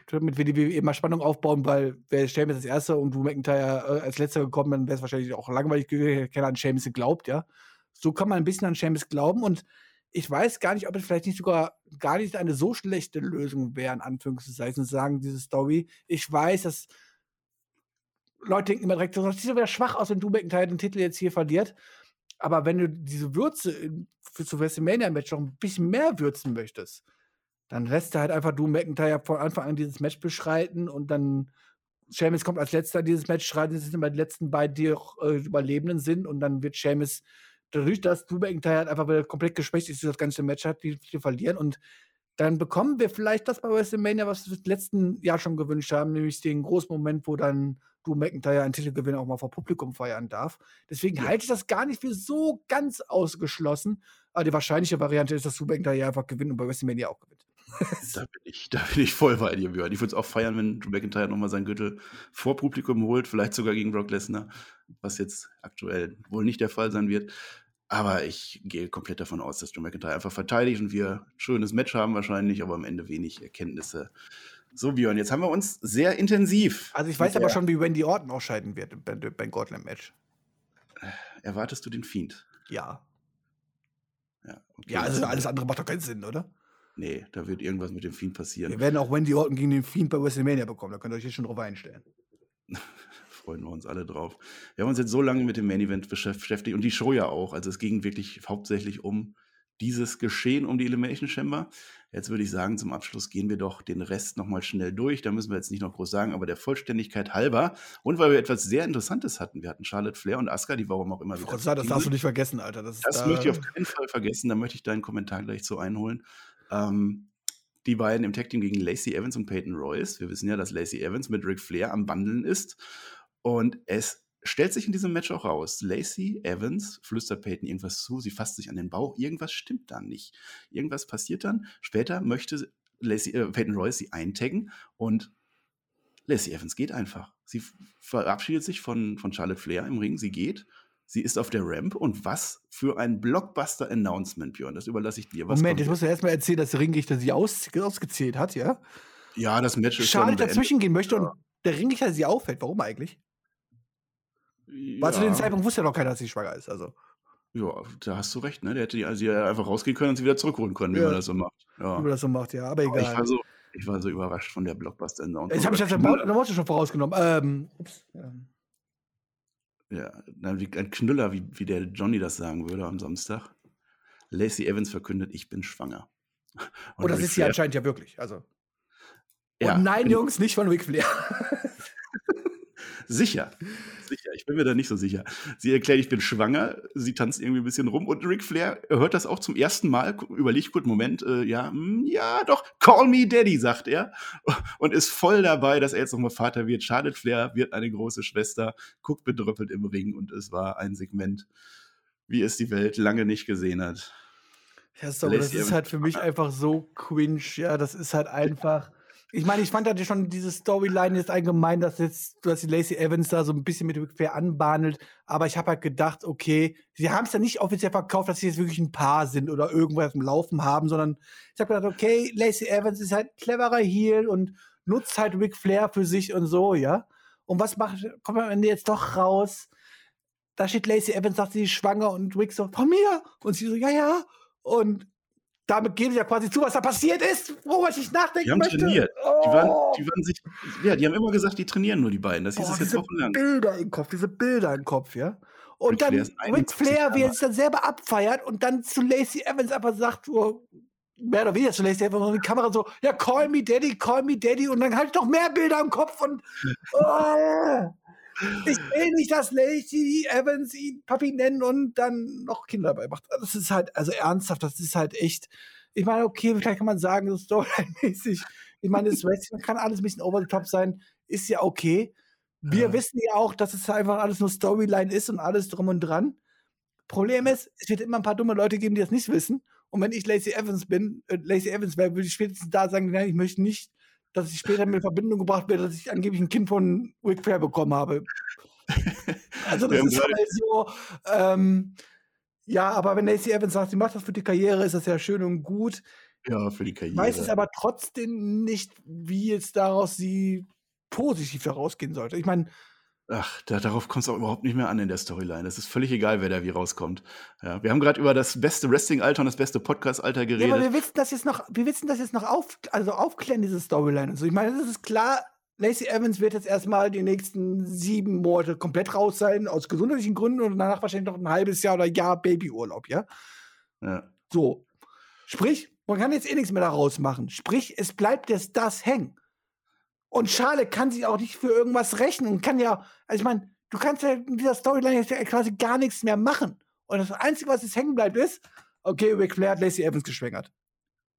Speaker 2: damit wir die immer Spannung aufbauen, weil wäre Sheamus als Erster und Drew McIntyre äh, als Letzter gekommen, dann wäre es wahrscheinlich auch langweilig gewesen, keiner an Sheamus geglaubt, ja. So kann man ein bisschen an Sheamus glauben und ich weiß gar nicht, ob es vielleicht nicht sogar gar nicht eine so schlechte Lösung wäre, in Anführungszeichen, zu sagen, diese Story. Ich weiß, dass Leute denken immer direkt, das sieht wieder schwach aus, wenn Drew McIntyre den Titel jetzt hier verliert. Aber wenn du diese Würze für zu WrestleMania-Match noch ein bisschen mehr würzen möchtest, dann lässt er halt einfach Drew McIntyre von Anfang an dieses Match beschreiten und dann Sheamus kommt als letzter dieses Match schreiten, das sind immer die letzten beiden, die auch äh, Überlebenden sind und dann wird Sheamus dadurch, dass Drew McIntyre halt einfach wieder komplett geschwächt ist, das ganze Match hat, die, die verlieren und dann bekommen wir vielleicht das bei WrestleMania, was wir letzten Jahr schon gewünscht haben, nämlich den großen Moment, wo dann Drew McIntyre einen Titelgewinn auch mal vor Publikum feiern darf. Deswegen ja. halte ich das gar nicht für so ganz ausgeschlossen. Aber die wahrscheinliche Variante ist, dass Drew McIntyre einfach gewinnt und bei WrestleMania auch gewinnt.
Speaker 1: da, bin ich, da bin ich voll bei dir, Björn. Ich würde es auch feiern, wenn Drew McIntyre nochmal seinen Gürtel vor Publikum holt, vielleicht sogar gegen Brock Lesnar, was jetzt aktuell wohl nicht der Fall sein wird. Aber ich gehe komplett davon aus, dass Drew McIntyre einfach verteidigt und wir ein schönes Match haben wahrscheinlich, aber am Ende wenig Erkenntnisse. So, Björn, jetzt haben wir uns sehr intensiv.
Speaker 2: Also ich weiß aber schon, wie Wendy Orton ausscheiden wird beim Gauntlet-Match.
Speaker 1: Erwartest du den Fiend?
Speaker 2: Ja.
Speaker 1: Ja,
Speaker 2: okay, ja also alles andere macht doch keinen Sinn, oder?
Speaker 1: Nee, da wird irgendwas mit dem Fiend passieren.
Speaker 2: Wir werden auch Wendy Orton gegen den Fiend bei WrestleMania bekommen. Da könnt ihr euch jetzt schon drauf einstellen.
Speaker 1: Freuen wir uns alle drauf. Wir haben uns jetzt so lange mit dem Main Event beschäftigt und die Show ja auch. Also es ging wirklich hauptsächlich um dieses Geschehen um die Elimination Chamber. Jetzt würde ich sagen, zum Abschluss gehen wir doch den Rest nochmal schnell durch. Da müssen wir jetzt nicht noch groß sagen, aber der Vollständigkeit halber. Und weil wir etwas sehr Interessantes hatten. Wir hatten Charlotte Flair und Asuka, die warum auch immer
Speaker 2: wieder. Das, das darfst du nicht vergessen, Alter. Das,
Speaker 1: das da möchte ich auf keinen Fall vergessen. Da möchte ich deinen Kommentar gleich zu einholen. Ähm, die beiden im Tag Team gegen Lacey Evans und Peyton Royce. Wir wissen ja, dass Lacey Evans mit Ric Flair am Bandeln ist. Und es stellt sich in diesem Match auch raus. Lacey Evans flüstert Peyton irgendwas zu, sie fasst sich an den Bauch, irgendwas stimmt dann nicht. Irgendwas passiert dann. Später möchte Lacey, äh, Peyton Royce sie eintaggen und Lacey Evans geht einfach. Sie verabschiedet sich von, von Charlotte Flair im Ring, sie geht. Sie ist auf der Ramp und was für ein Blockbuster-Announcement, Björn. Das überlasse ich dir.
Speaker 2: Was Moment, jetzt musst du erstmal erzählen, dass der Ringrichter sie aus, ausgezählt hat, ja?
Speaker 1: Ja, das Match ist
Speaker 2: Charlotte dazwischen gehen möchte ja. und der Ringrichter sie auffällt. Warum eigentlich? Ja. Weil zu dem Zeitpunkt wusste ja noch keiner, dass sie schwanger ist. Also.
Speaker 1: Ja, da hast du recht, ne? Der hätte die also einfach rausgehen können und sie wieder zurückholen können, wie ja. man das so macht.
Speaker 2: Ja. Wie man das so macht, ja, aber egal.
Speaker 1: ich, war so, ich war so überrascht von der blockbuster
Speaker 2: -Sound. Jetzt habe ich das der Worte schon vorausgenommen. Ähm, ups.
Speaker 1: Ja, wie, ein Knüller, wie, wie der Johnny das sagen würde am Samstag. Lacey Evans verkündet, ich bin schwanger.
Speaker 2: Und, und das ist sie anscheinend ja wirklich. Also. Ja, und nein, Jungs, nicht von Ric Flair.
Speaker 1: Sicher. Sicher. Ich bin mir da nicht so sicher. Sie erklärt, ich bin schwanger. Sie tanzt irgendwie ein bisschen rum. Und Ric Flair hört das auch zum ersten Mal. Überlegt kurz, Moment, äh, ja, mh, hm, ja, doch, call me Daddy, sagt er. Und ist voll dabei, dass er jetzt nochmal Vater wird. Charlotte Flair wird eine große Schwester, guckt bedröppelt im Ring. Und es war ein Segment, wie es die Welt lange nicht gesehen hat.
Speaker 2: Ja, sorry, das ist halt für mich einfach so cringe. Ja, das ist halt einfach ich meine, ich fand ja schon diese Storyline jetzt allgemein, dass jetzt, dass die Lacey Evans da so ein bisschen mit Ric Flair anbahndelt. Aber ich habe halt gedacht, okay, sie haben es ja nicht offiziell verkauft, dass sie jetzt wirklich ein Paar sind oder irgendwas im Laufen haben, sondern ich habe gedacht, okay, Lacey Evans ist halt cleverer Heel und nutzt halt Ric Flair für sich und so, ja. Und was macht, kommt am Ende jetzt doch raus? Da steht Lacey Evans, sagt sie ist schwanger und Rick so, von mir? Und sie so, ja, ja. Und damit geben sie ja quasi zu, was da passiert ist, worüber ich nicht nachdenken
Speaker 1: die haben
Speaker 2: möchte.
Speaker 1: trainiert. Oh. Die, waren, oh. die waren sich, ja, die haben immer gesagt, die trainieren nur die beiden. Das hieß oh, es jetzt wochenlang.
Speaker 2: Bilder im Kopf, diese Bilder im Kopf, ja. Und Rick dann Ric Flair, wie er sich dann selber abfeiert und dann zu Lacey Evans einfach sagt, oh, mehr oder weniger zu Lacey Evans und die Kamera so, ja, call me Daddy, call me Daddy und dann halt noch mehr Bilder im Kopf und oh. Ich will nicht, dass Lacey Evans ihn Papi nennen und dann noch Kinder dabei macht. Das ist halt, also ernsthaft, das ist halt echt. Ich meine, okay, vielleicht kann man sagen, so Storyline-mäßig. Ich meine, das Wrestling kann alles ein bisschen over the top sein, ist ja okay. Wir ja. wissen ja auch, dass es einfach alles nur Storyline ist und alles drum und dran. Problem ist, es wird immer ein paar dumme Leute geben, die das nicht wissen. Und wenn ich Lacey Evans bin, äh, Lacey Evans wäre, würde ich spätestens da sagen, nein, ich möchte nicht dass ich später mit Verbindung gebracht werde, dass ich angeblich ein Kind von Ric Flair bekommen habe. also das ist halt so, ähm, Ja, aber wenn Lacey Evans sagt, sie macht das für die Karriere, ist das ja schön und gut.
Speaker 1: Ja, für die Karriere.
Speaker 2: Weiß es aber trotzdem nicht, wie jetzt daraus sie positiv daraus gehen sollte. Ich meine,
Speaker 1: Ach, da, darauf kommt es auch überhaupt nicht mehr an in der Storyline. Es ist völlig egal, wer da wie rauskommt. Ja, wir haben gerade über das beste Wrestling-Alter und das beste Podcast-Alter geredet.
Speaker 2: Ja, aber wir wissen das jetzt noch, wir wissen das jetzt noch auf, also aufklären, diese Storyline und so. Ich meine, es ist klar, Lacey Evans wird jetzt erstmal die nächsten sieben Monate komplett raus sein, aus gesundheitlichen Gründen und danach wahrscheinlich noch ein halbes Jahr oder Jahr Babyurlaub, ja?
Speaker 1: Ja.
Speaker 2: So. Sprich, man kann jetzt eh nichts mehr daraus machen. Sprich, es bleibt jetzt das hängen. Und Charlotte kann sich auch nicht für irgendwas rechnen und kann ja, also ich meine, du kannst ja in dieser Storyline jetzt ja quasi gar nichts mehr machen. Und das Einzige, was jetzt hängen bleibt, ist, okay, Ric Flair hat Lacey Evans geschwängert.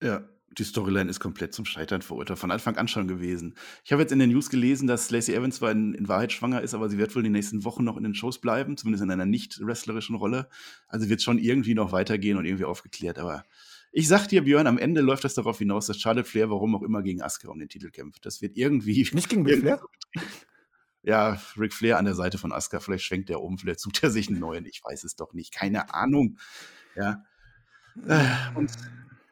Speaker 1: Ja, die Storyline ist komplett zum Scheitern verurteilt, von Anfang an schon gewesen. Ich habe jetzt in den News gelesen, dass Lacey Evans zwar in, in, Wahrheit schwanger ist, aber sie wird wohl die nächsten Wochen noch in den Shows bleiben, zumindest in einer nicht wrestlerischen Rolle. Also wird schon irgendwie noch weitergehen und irgendwie aufgeklärt, aber ich sag dir, Björn, am Ende läuft das darauf hinaus, dass Charlotte Flair, warum auch immer, gegen Asuka um den Titel kämpft. Das wird irgendwie.
Speaker 2: Nicht gegen Ric Flair?
Speaker 1: Ja, Ric Flair an der Seite von Asuka. Vielleicht schwenkt er um, vielleicht sucht er sich einen neuen. Ich weiß es doch nicht. Keine Ahnung. Ja. Äh, und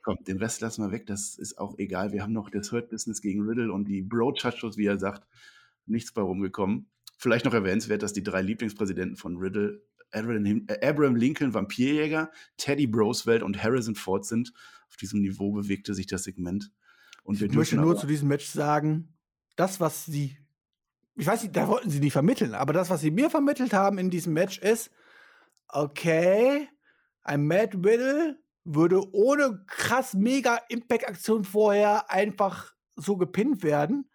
Speaker 1: komm, den Rest lassen wir weg. Das ist auch egal. Wir haben noch das Hurt Business gegen Riddle und die Bro Touchos, wie er sagt, nichts bei rumgekommen. Vielleicht noch erwähnenswert, dass die drei Lieblingspräsidenten von Riddle Abraham Lincoln, Vampirjäger, Teddy Broswell und Harrison Ford sind. Auf diesem Niveau bewegte sich das Segment.
Speaker 2: Und ich möchte nur zu diesem Match sagen, das, was sie, ich weiß nicht, da wollten sie nicht vermitteln, aber das, was sie mir vermittelt haben in diesem Match ist, okay, ein Matt Riddle würde ohne krass mega Impact-Aktion vorher einfach so gepinnt werden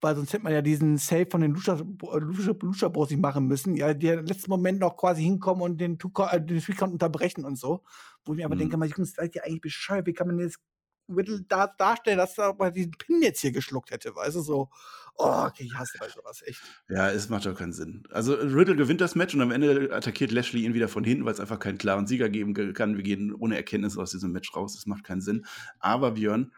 Speaker 2: weil sonst hätte man ja diesen Save von den Lucha, Lucha, Lucha Bros nicht machen müssen, ja, die im letzten Moment noch quasi hinkommen und den, Two äh, den Three-Count unterbrechen und so. Wo ich mir aber mhm. denke, mal, Jungs, seid ihr eigentlich bescheuert, wie kann man jetzt Riddle da darstellen, dass er mal diesen Pin jetzt hier geschluckt hätte, weißt du, so, oh, okay, ich hasse halt sowas, echt.
Speaker 1: Ja, es macht doch keinen Sinn. Also Riddle gewinnt das Match und am Ende attackiert Lashley ihn wieder von hinten, weil es einfach keinen klaren Sieger geben kann. Wir gehen ohne Erkenntnis aus diesem Match raus, das macht keinen Sinn. Aber Björn,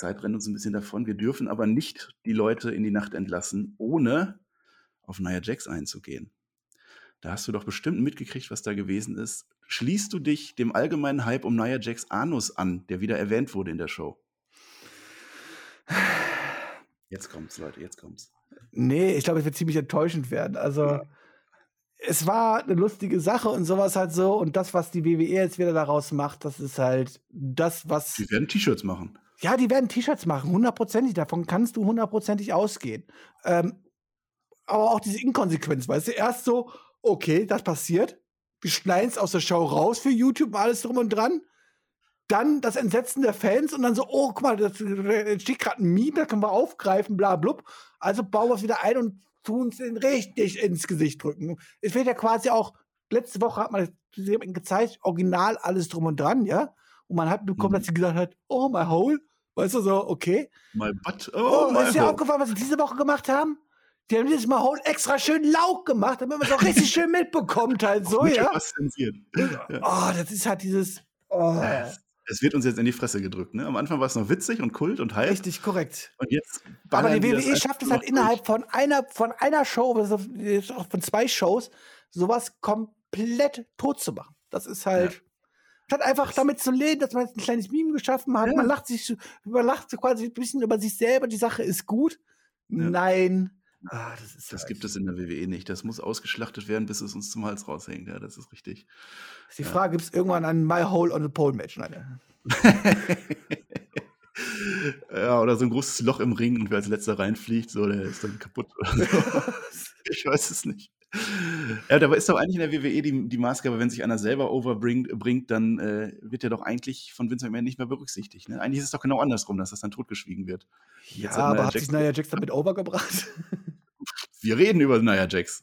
Speaker 1: Zeit rennt uns ein bisschen davon. Wir dürfen aber nicht die Leute in die Nacht entlassen, ohne auf Nia Jax einzugehen. Da hast du doch bestimmt mitgekriegt, was da gewesen ist. Schließt du dich dem allgemeinen Hype um Nia Jax Anus an, der wieder erwähnt wurde in der Show? Jetzt kommt's, Leute, jetzt kommt's.
Speaker 2: Nee, ich glaube, es wird ziemlich enttäuschend werden. Also, ja. es war eine lustige Sache und sowas halt so. Und das, was die WWE jetzt wieder daraus macht, das ist halt das, was.
Speaker 1: Die werden T-Shirts machen.
Speaker 2: Ja, die werden T-Shirts machen, hundertprozentig. Davon kannst du hundertprozentig ausgehen. Ähm, aber auch diese Inkonsequenz, weißt du, erst so, okay, das passiert. Wir schneiden es aus der Show raus für YouTube, alles drum und dran. Dann das Entsetzen der Fans und dann so, oh, guck mal, da steht gerade ein Meme, da können wir aufgreifen, bla, blub. Also bauen wir es wieder ein und tun es richtig ins Gesicht drücken. Es wird ja quasi auch, letzte Woche hat man gezeigt, original alles drum und dran, ja. Und man hat bekommen, mhm. dass sie gesagt hat, oh, my hole. Weißt du so, okay.
Speaker 1: My butt. Oh,
Speaker 2: oh ist dir aufgefallen, was sie diese Woche gemacht haben? Die haben dieses Mal extra schön laut gemacht, damit man es auch richtig schön mitbekommt, halt so, ja. Oh, das ist halt dieses. Oh.
Speaker 1: Es wird uns jetzt in die Fresse gedrückt. Ne? Am Anfang war es noch witzig und Kult und Hype.
Speaker 2: Richtig, korrekt.
Speaker 1: Und jetzt
Speaker 2: Aber die WWE schafft es halt innerhalb von einer, von einer Show, von zwei Shows, sowas komplett tot zu machen. Das ist halt. Ja. Statt einfach damit zu leben, dass man jetzt ein kleines Meme geschaffen hat, ja. man lacht sich, man lacht quasi ein bisschen über sich selber, die Sache ist gut. Ja. Nein.
Speaker 1: Ah, das, ist das gibt es in der WWE nicht. Das muss ausgeschlachtet werden, bis es uns zum Hals raushängt. Ja, das ist richtig.
Speaker 2: Das ist die Frage, gibt es irgendwann ein My Hole on the Pole Match? Nein.
Speaker 1: ja, oder so ein großes Loch im Ring und wer als letzter reinfliegt, so, der ist dann kaputt. ich weiß es nicht. Ja, da ist doch eigentlich in der WWE die, die Maßgabe, wenn sich einer selber overbringt, bringt, dann äh, wird er doch eigentlich von Vince McMahon nicht mehr berücksichtigt. Ne? Eigentlich ist es doch genau andersrum, dass das dann totgeschwiegen wird.
Speaker 2: Ja, aber Nia hat Jax sich Nia Jax damit overgebracht?
Speaker 1: Wir reden über Nia Jax.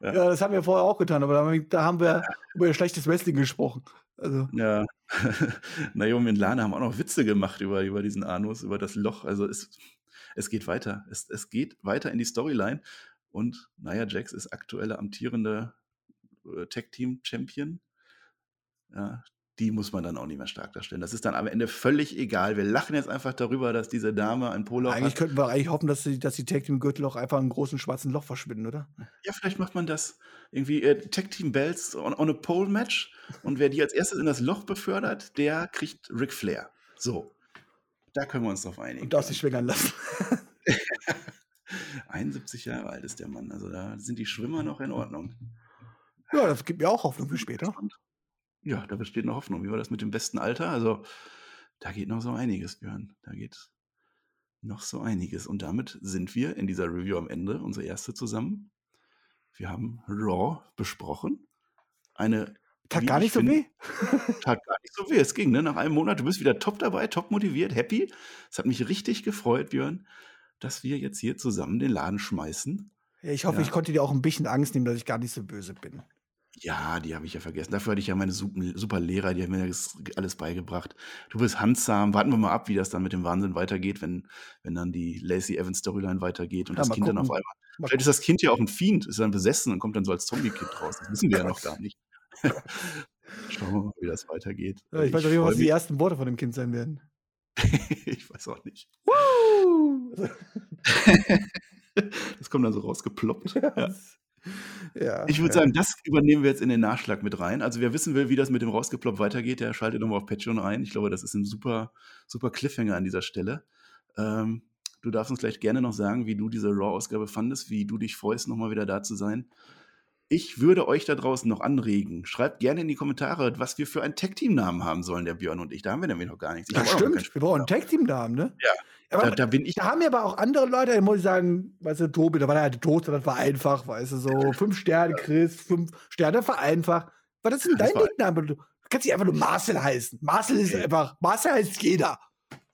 Speaker 2: Ja. ja. das haben wir vorher auch getan, aber da haben wir über ihr schlechtes Wrestling gesprochen. Also.
Speaker 1: Ja, Naomi und Lana haben auch noch Witze gemacht über, über diesen Anus, über das Loch. Also es, es geht weiter. Es, es geht weiter in die Storyline. Und Nia Jax ist aktuelle amtierende äh, Tag Team Champion. Ja, die muss man dann auch nicht mehr stark darstellen. Das ist dann am Ende völlig egal. Wir lachen jetzt einfach darüber, dass diese Dame ein Polo
Speaker 2: Eigentlich
Speaker 1: hat.
Speaker 2: könnten wir eigentlich hoffen, dass die, dass die Tag Team Gürtel auch einfach in einem großen schwarzen Loch verschwinden, oder?
Speaker 1: Ja, vielleicht macht man das irgendwie äh, Tag Team Bells on, on a Pole Match und wer die als erstes in das Loch befördert, der kriegt Ric Flair. So. Da können wir uns drauf einigen.
Speaker 2: Und darf sich schwängern lassen.
Speaker 1: 71 Jahre alt ist der Mann. Also da sind die Schwimmer noch in Ordnung.
Speaker 2: Ja, das gibt mir auch Hoffnung für später.
Speaker 1: Ja, da besteht noch Hoffnung. Wie war das mit dem besten Alter? Also, da geht noch so einiges, Björn. Da geht noch so einiges. Und damit sind wir in dieser Review am Ende, unsere erste zusammen. Wir haben Raw besprochen. Eine.
Speaker 2: Tat
Speaker 1: wie
Speaker 2: gar
Speaker 1: ich
Speaker 2: nicht so weh.
Speaker 1: Tat gar nicht so weh. Es ging, ne? Nach einem Monat. Du bist wieder top dabei, top motiviert, happy. Es hat mich richtig gefreut, Björn, dass wir jetzt hier zusammen den Laden schmeißen.
Speaker 2: Ich hoffe,
Speaker 1: Ja.
Speaker 2: ich konnte dir auch ein bisschen Angst nehmen, dass ich gar nicht so böse bin.
Speaker 1: Ja, die habe ich ja vergessen. Dafür hatte ich ja meine super, Lehrer, die haben mir das alles beigebracht. Du bist handsam. Warten wir mal ab, wie das dann mit dem Wahnsinn weitergeht, wenn, wenn dann die Lacey Evans Storyline weitergeht und
Speaker 2: Ja,
Speaker 1: das Kind dann auf
Speaker 2: gucken.
Speaker 1: einmal.
Speaker 2: Mal
Speaker 1: Vielleicht ist das Kind ja auch ein Fiend, ist dann besessen und kommt dann so als Zombie-Kind raus. Das wissen wir ja noch gar nicht. Schauen wir mal, wie das weitergeht.
Speaker 2: Ja, ich weiß auch was die ersten Worte von dem Kind sein werden.
Speaker 1: ich weiß auch nicht. Das kommt dann so rausgeploppt. Ja.
Speaker 2: ja.
Speaker 1: Ich würde
Speaker 2: ja.
Speaker 1: sagen, das übernehmen wir jetzt in den Nachschlag mit rein. Also wer wissen will, wie das mit dem Rausgeploppt weitergeht, der schaltet nochmal auf Patreon ein. Ich glaube, das ist ein super, super Cliffhanger an dieser Stelle. Ähm, du darfst uns gleich gerne noch sagen, wie du diese Raw-Ausgabe fandest, wie du dich freust, nochmal wieder da zu sein. Ich würde euch da draußen noch anregen. Schreibt gerne in die Kommentare, was wir für einen Tag-Team-Namen haben sollen, der Björn und ich. Da haben wir nämlich noch gar nichts.
Speaker 2: Das
Speaker 1: gar
Speaker 2: stimmt. Wir brauchen einen Tag-Team-Namen, ne?
Speaker 1: Ja.
Speaker 2: Aber
Speaker 1: Da, da bin ich.
Speaker 2: da haben ja aber auch andere Leute, da muss ich sagen, weißt du, Tobi, da war der halt tot, das war einfach, weißt du, so fünf Sterne, Chris, fünf Sterne, das war einfach. Was ist denn
Speaker 1: Das
Speaker 2: dein Nickname? Du kannst dich einfach nur Marcel heißen. Marcel ist einfach, Marcel heißt jeder.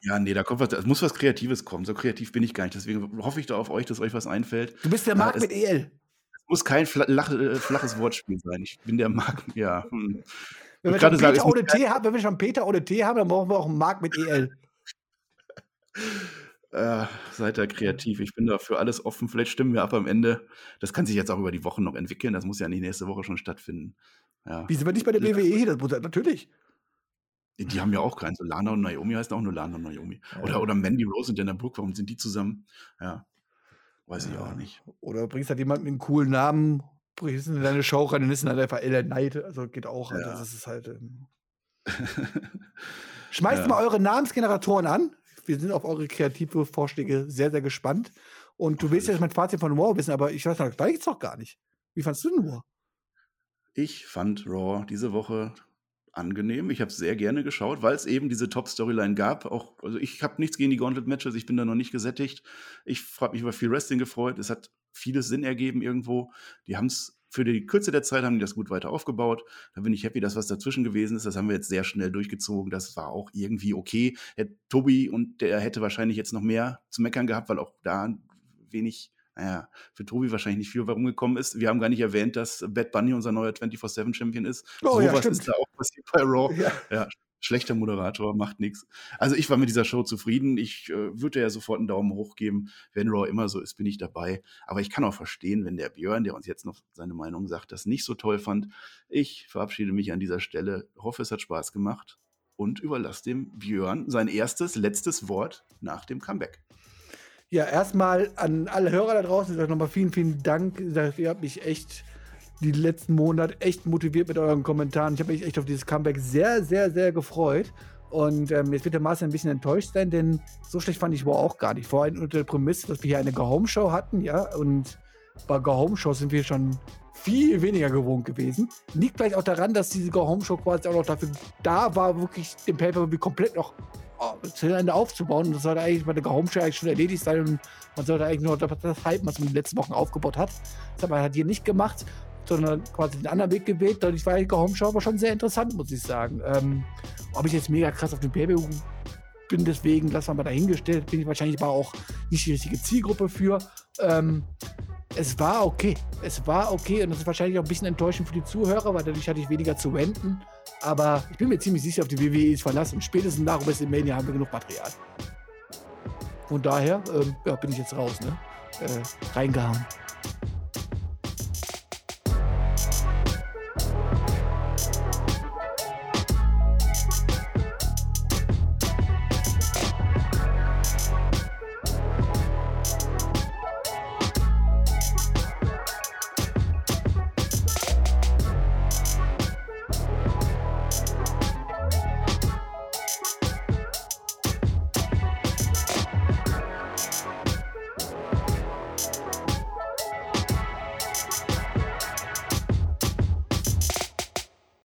Speaker 1: Ja, nee, da kommt was, es muss was Kreatives kommen. So kreativ bin ich gar nicht. Deswegen hoffe ich da auf euch, dass euch was einfällt.
Speaker 2: Du bist der
Speaker 1: Ja,
Speaker 2: Marc mit EL.
Speaker 1: Muss kein fla lach, äh, flaches Wortspiel sein. Ich bin der Marc, ja. Hm.
Speaker 2: Wenn wir,
Speaker 1: sagen,
Speaker 2: Peter
Speaker 1: es muss
Speaker 2: ohne T haben, wenn wir schon Peter ohne T haben, dann brauchen wir auch einen Marc mit EL.
Speaker 1: Äh, seid da kreativ. Ich bin da für alles offen. Vielleicht stimmen wir ab am Ende. Das kann sich jetzt auch über die Wochen noch entwickeln. Das muss ja nicht nächste Woche schon stattfinden. Ja.
Speaker 2: Wie sind wir nicht bei der
Speaker 1: Ja.
Speaker 2: WWE hier? Das muss, natürlich.
Speaker 1: Die haben ja auch keinen. So Lana und Naomi heißen auch nur Lana und Naomi. Oder, oder Mandy Rose und Dana Brooke. Warum sind die zusammen? Ja. Weiß ich auch nicht.
Speaker 2: Oder bringst halt jemanden mit einem coolen Namen, bringst in deine Show rein und ist halt einfach LA Knight. Also geht auch. Also
Speaker 1: Ja.
Speaker 2: das ist halt. Ähm Schmeißt
Speaker 1: Ja.
Speaker 2: mal eure Namensgeneratoren an. Wir sind auf eure kreative Vorschläge sehr, sehr gespannt. Und du willst jetzt mein Fazit von Wow wissen, aber ich weiß noch, da geht's doch gar nicht. Wie fandst du denn Wow?
Speaker 1: Ich fand Raw diese Woche angenehm. Ich habe es sehr gerne geschaut, weil es eben diese Top-Storyline gab. Auch, also ich habe nichts gegen die Gauntlet-Matches, ich bin da noch nicht gesättigt. Ich habe mich über viel Wrestling gefreut. Es hat vieles Sinn ergeben irgendwo. Die haben es für die Kürze der Zeit haben die das gut weiter aufgebaut. Da bin ich happy, dass was dazwischen gewesen ist. Das haben wir jetzt sehr schnell durchgezogen. Das war auch irgendwie okay. Herr Tobi und der hätte wahrscheinlich jetzt noch mehr zu meckern gehabt, weil auch da wenig, naja, für Tobi wahrscheinlich nicht viel warum gekommen ist. Wir haben gar nicht erwähnt, dass Bad Bunny unser neuer 24-7-Champion ist.
Speaker 2: Oh ja,
Speaker 1: Sowas
Speaker 2: stimmt.
Speaker 1: ist da auch passiert bei Raw.
Speaker 2: Ja.
Speaker 1: Ja, schlechter Moderator, macht nichts. Also ich war mit dieser Show zufrieden. Ich äh, würde ja sofort einen Daumen hoch geben. Wenn Raw immer so ist, bin ich dabei. Aber ich kann auch verstehen, wenn der Björn, der uns jetzt noch seine Meinung sagt, das nicht so toll fand. Ich verabschiede mich an dieser Stelle. Hoffe, es hat Spaß gemacht und überlasse dem Björn sein erstes, letztes Wort nach dem Comeback.
Speaker 2: Ja, erstmal an alle Hörer da draußen, ich sage nochmal vielen, vielen Dank. Sag, Ihr habt mich echt die letzten Monate echt motiviert mit euren Kommentaren. Ich habe mich echt auf dieses Comeback sehr, sehr, sehr gefreut. Und ähm, jetzt wird der Marcel ein bisschen enttäuscht sein, denn so schlecht fand ich Wow auch gar nicht. Vor allem unter der Prämisse, dass wir hier eine Go-Home-Show hatten, ja, und bei Go-Home-Shows sind wir schon viel weniger gewohnt gewesen. Liegt vielleicht auch daran, dass diese Go-Home-Show quasi auch noch dafür da war, wirklich den Paper komplett noch zu Ende aufzubauen. Und das sollte eigentlich bei der Go-Home-Show eigentlich schon erledigt sein und man sollte eigentlich nur das halten, was man die letzten Wochen aufgebaut hat. Das hat man halt hier nicht gemacht, sondern quasi den anderen Weg gewählt. Dadurch war die Go-Home-Show aber schon sehr interessant, muss ich sagen. Ähm, ob ich jetzt mega krass auf den Pay bin, deswegen lassen wir mal dahingestellt, bin ich wahrscheinlich aber auch nicht die richtige Zielgruppe für. Ähm, es war okay. Es war okay und das ist wahrscheinlich auch ein bisschen enttäuschend für die Zuhörer, weil dadurch hatte ich weniger zu wenden. Aber ich bin mir ziemlich sicher, auf die WWE ist verlassen. Spätestens nach WrestleMania haben wir genug Material. Von daher ähm, ja, bin ich jetzt raus, ne? Äh, reingehauen.